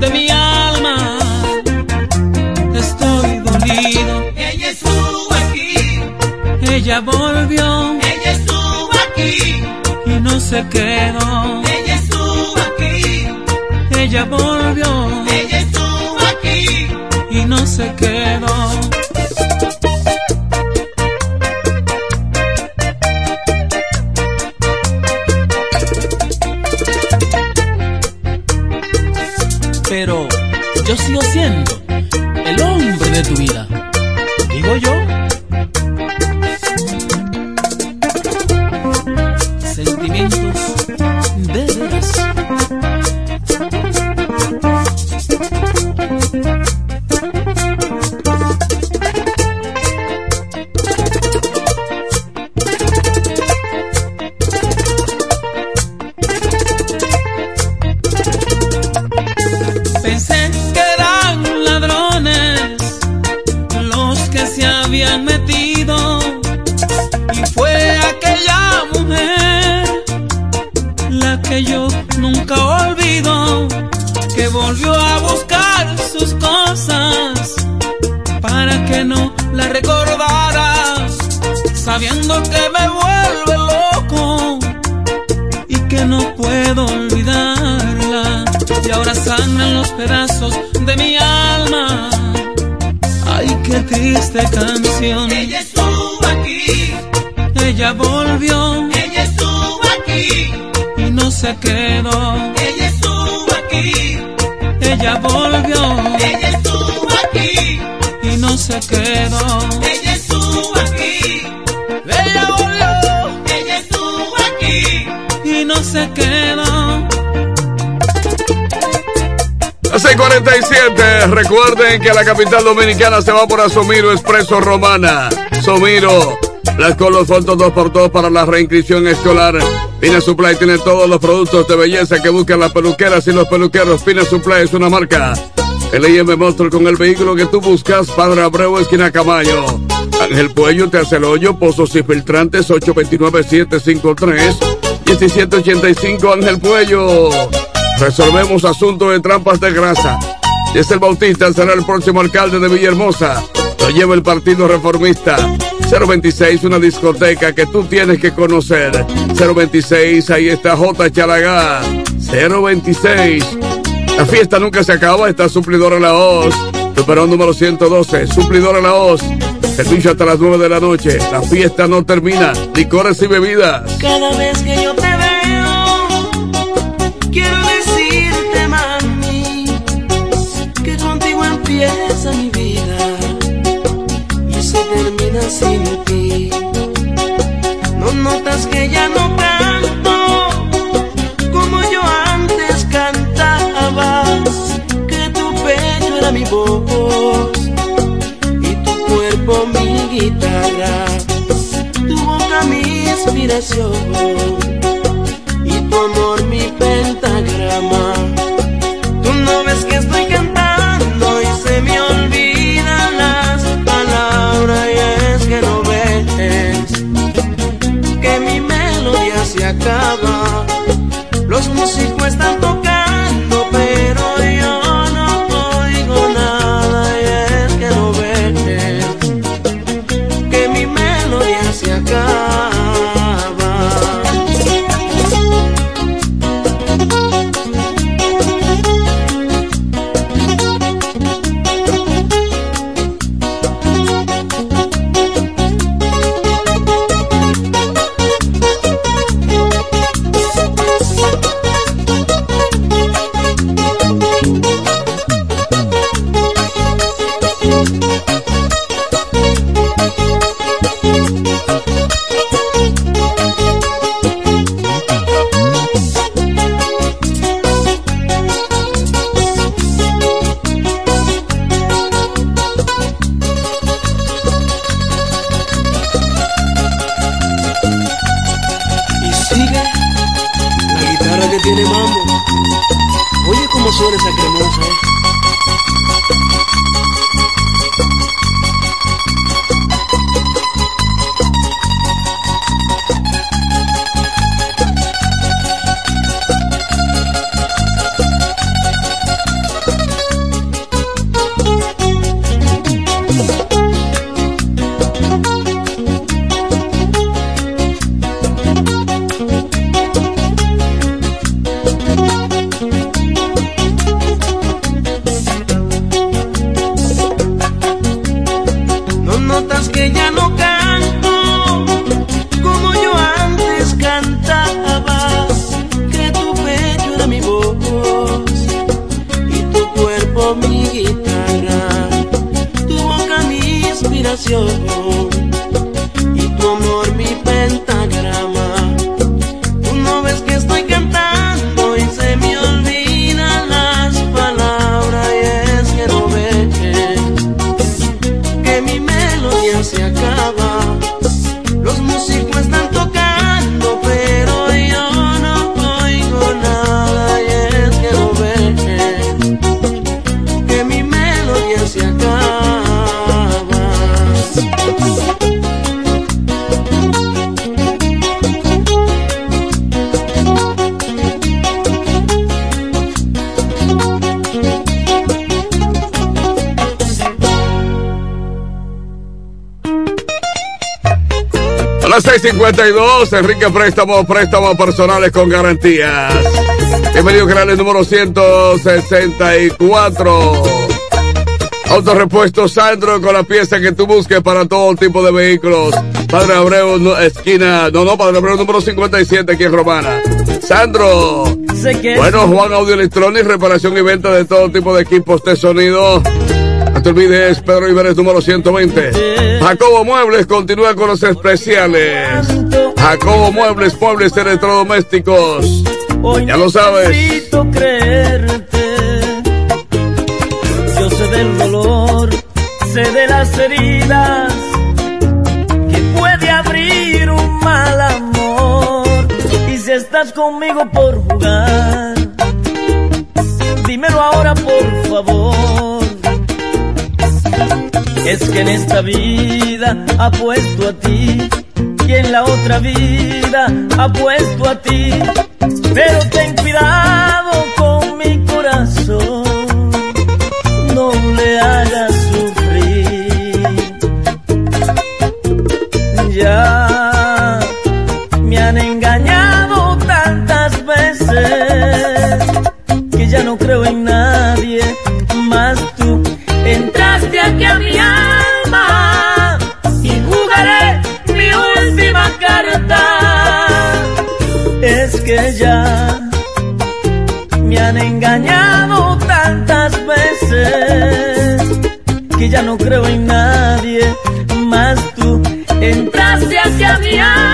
de mi alma. Estoy dolido. Ella estuvo aquí. Ella volvió. Ella estuvo aquí. Y no se quedó. Ella estuvo aquí. Ella volvió. Ella estuvo aquí. Y no se quedó. 647, recuerden que la capital dominicana se va por Asomiro Expreso Romana. Somiro, las con los fotos 2x2 para la reinscripción escolar. Pina Supply tiene todos los productos de belleza que buscan las peluqueras y los peluqueros. Pina Supply es una marca. El IM Monster con el vehículo que tú buscas, Padre Abreu, esquina Camayo. Ángel Puello te hace el hoyo, pozos y filtrantes, 829-753-1785, Ángel Puello. Resolvemos asuntos de trampas de grasa. Y es el Bautista será el próximo alcalde de Villahermosa. Lo lleva el Partido Reformista. 026, una discoteca que tú tienes que conocer. 026, ahí está J. Chalagá. 026. La fiesta nunca se acaba, está suplidora La Hoz. Superón número 112, suplidora La Hoz. Servicio hasta las 9 de la noche. La fiesta no termina. Licores y bebidas. Cada vez que yo te sin ti. No notas que ya no canto como yo antes cantaba, que tu pecho era mi voz y tu cuerpo mi guitarra tu boca mi inspiración 6:52, Enrique Préstamos, préstamos personales con garantías. Bienvenido, canal número 164. Autorepuesto Sandro con la pieza que tú busques para todo tipo de vehículos. Padre Abreu, no- esquina, no, no, Padre Abreu número 57 aquí en Romana. Sandro. Bueno, Juan Audio Electronics, reparación y venta de todo tipo de equipos de sonido. No te olvides, Pedro Iberes número 120. Jacobo Muebles continúa con los especiales. Jacobo Muebles, muebles electrodomésticos. Ya lo sabes. necesito creerte. Yo sé del dolor, sé de las heridas que puede abrir un mal amor. Y si estás conmigo por jugar, dímelo ahora por favor. Es que en esta vida apuesto a ti en la otra vida apuesto a ti. Pero que ya me han engañado tantas veces que ya no creo en nadie más. Tú entraste hacia mi alma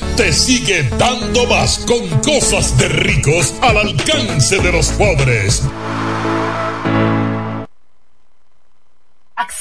te sigue dando más con cosas de ricos al alcance de los pobres.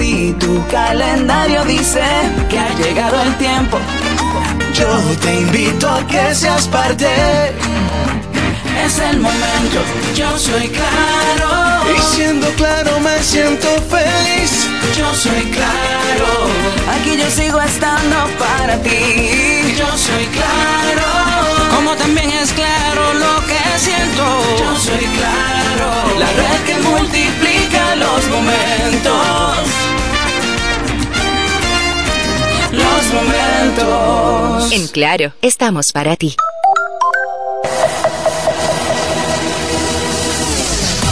Si tu calendario dice que ha llegado el tiempo, yo te invito a que seas parte. Es el momento, yo soy claro. Y siendo claro me siento feliz. Yo soy claro. Aquí yo sigo estando para ti. Yo soy claro. Como también es claro lo que siento. Yo soy claro. La red que multiplica los momentos. Los momentos. En Claro, estamos para ti.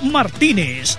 Martínez.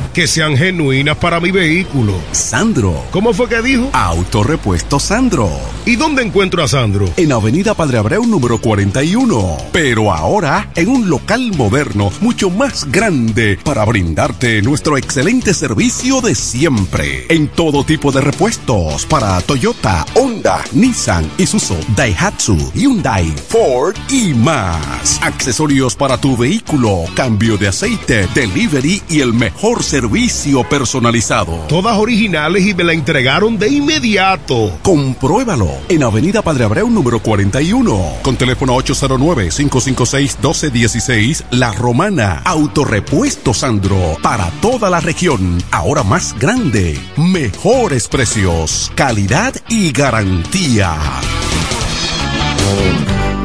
que sean genuinas para mi vehículo. Sandro. ¿Cómo fue que dijo? Autorepuesto Sandro. ¿Y dónde encuentro a Sandro? En Avenida Padre Abreu número 41. Pero ahora en un local moderno mucho más grande para brindarte nuestro excelente servicio de siempre. En todo tipo de repuestos para Toyota, Honda, Nissan, Isuzu, Daihatsu, Hyundai, Ford y más. Accesorios para tu vehículo, cambio de aceite, delivery y el mejor servicio personalizado. Todas originales y me la entregaron de inmediato. Compruébalo en Avenida Padre Abreu número 41 con teléfono 809-556-1216 La Romana. Autorepuesto Sandro para toda la región. Ahora más grande. Mejores precios. Calidad y garantía.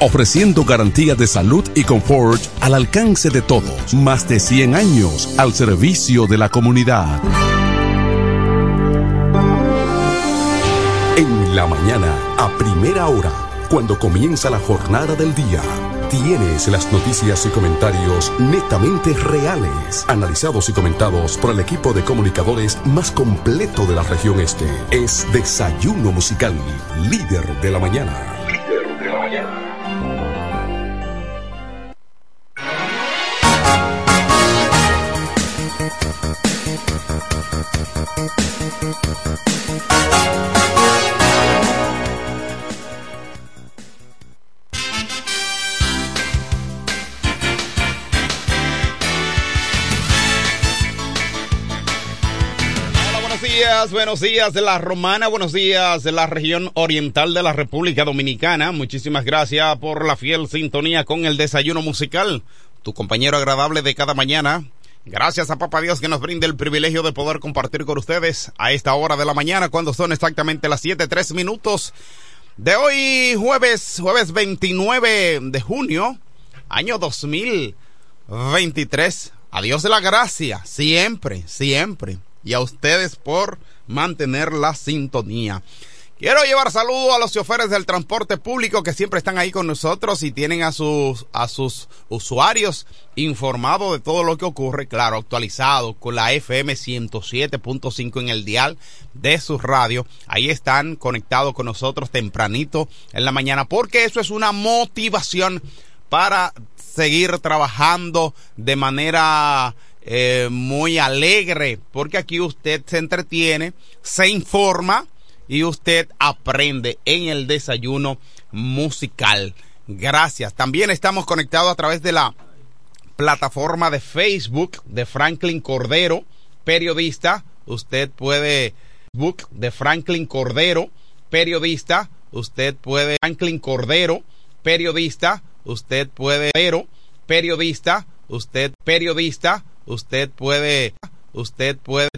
ofreciendo garantía de salud y confort al alcance de todos. Más de 100 años al servicio de la comunidad. En la mañana, a primera hora, cuando comienza la jornada del día, tienes las noticias y comentarios netamente reales, analizados y comentados por el equipo de comunicadores más completo de la región este. Es Desayuno Musical, líder de la mañana. Líder de la mañana. Buenos días, de la Romana, buenos días de la región oriental de la República Dominicana. Muchísimas gracias por la fiel sintonía con el desayuno musical, tu compañero agradable de cada mañana. Gracias a Papá Dios que nos brinde el privilegio de poder compartir con ustedes a esta hora de la mañana cuando son exactamente las 7, 3 minutos de hoy, jueves, jueves 29 de junio, año 2023. Adiós de la gracia, siempre, siempre y a ustedes por mantener la sintonía. Quiero llevar saludos a los choferes del transporte público que siempre están ahí con nosotros y tienen a sus, a sus usuarios informados de todo lo que ocurre, claro, actualizado con la FM 107.5 en el dial de su radio. Ahí están conectados con nosotros tempranito en la mañana porque eso es una motivación para seguir trabajando de manera eh, muy alegre, porque aquí usted se entretiene, se informa y usted aprende en el desayuno musical. Gracias. También estamos conectados a través de la plataforma de Facebook de Franklin Cordero, periodista. Usted puede book de Franklin Cordero, periodista. Usted puede Franklin Cordero, periodista. Usted puede pero periodista. Usted periodista usted puede, usted puede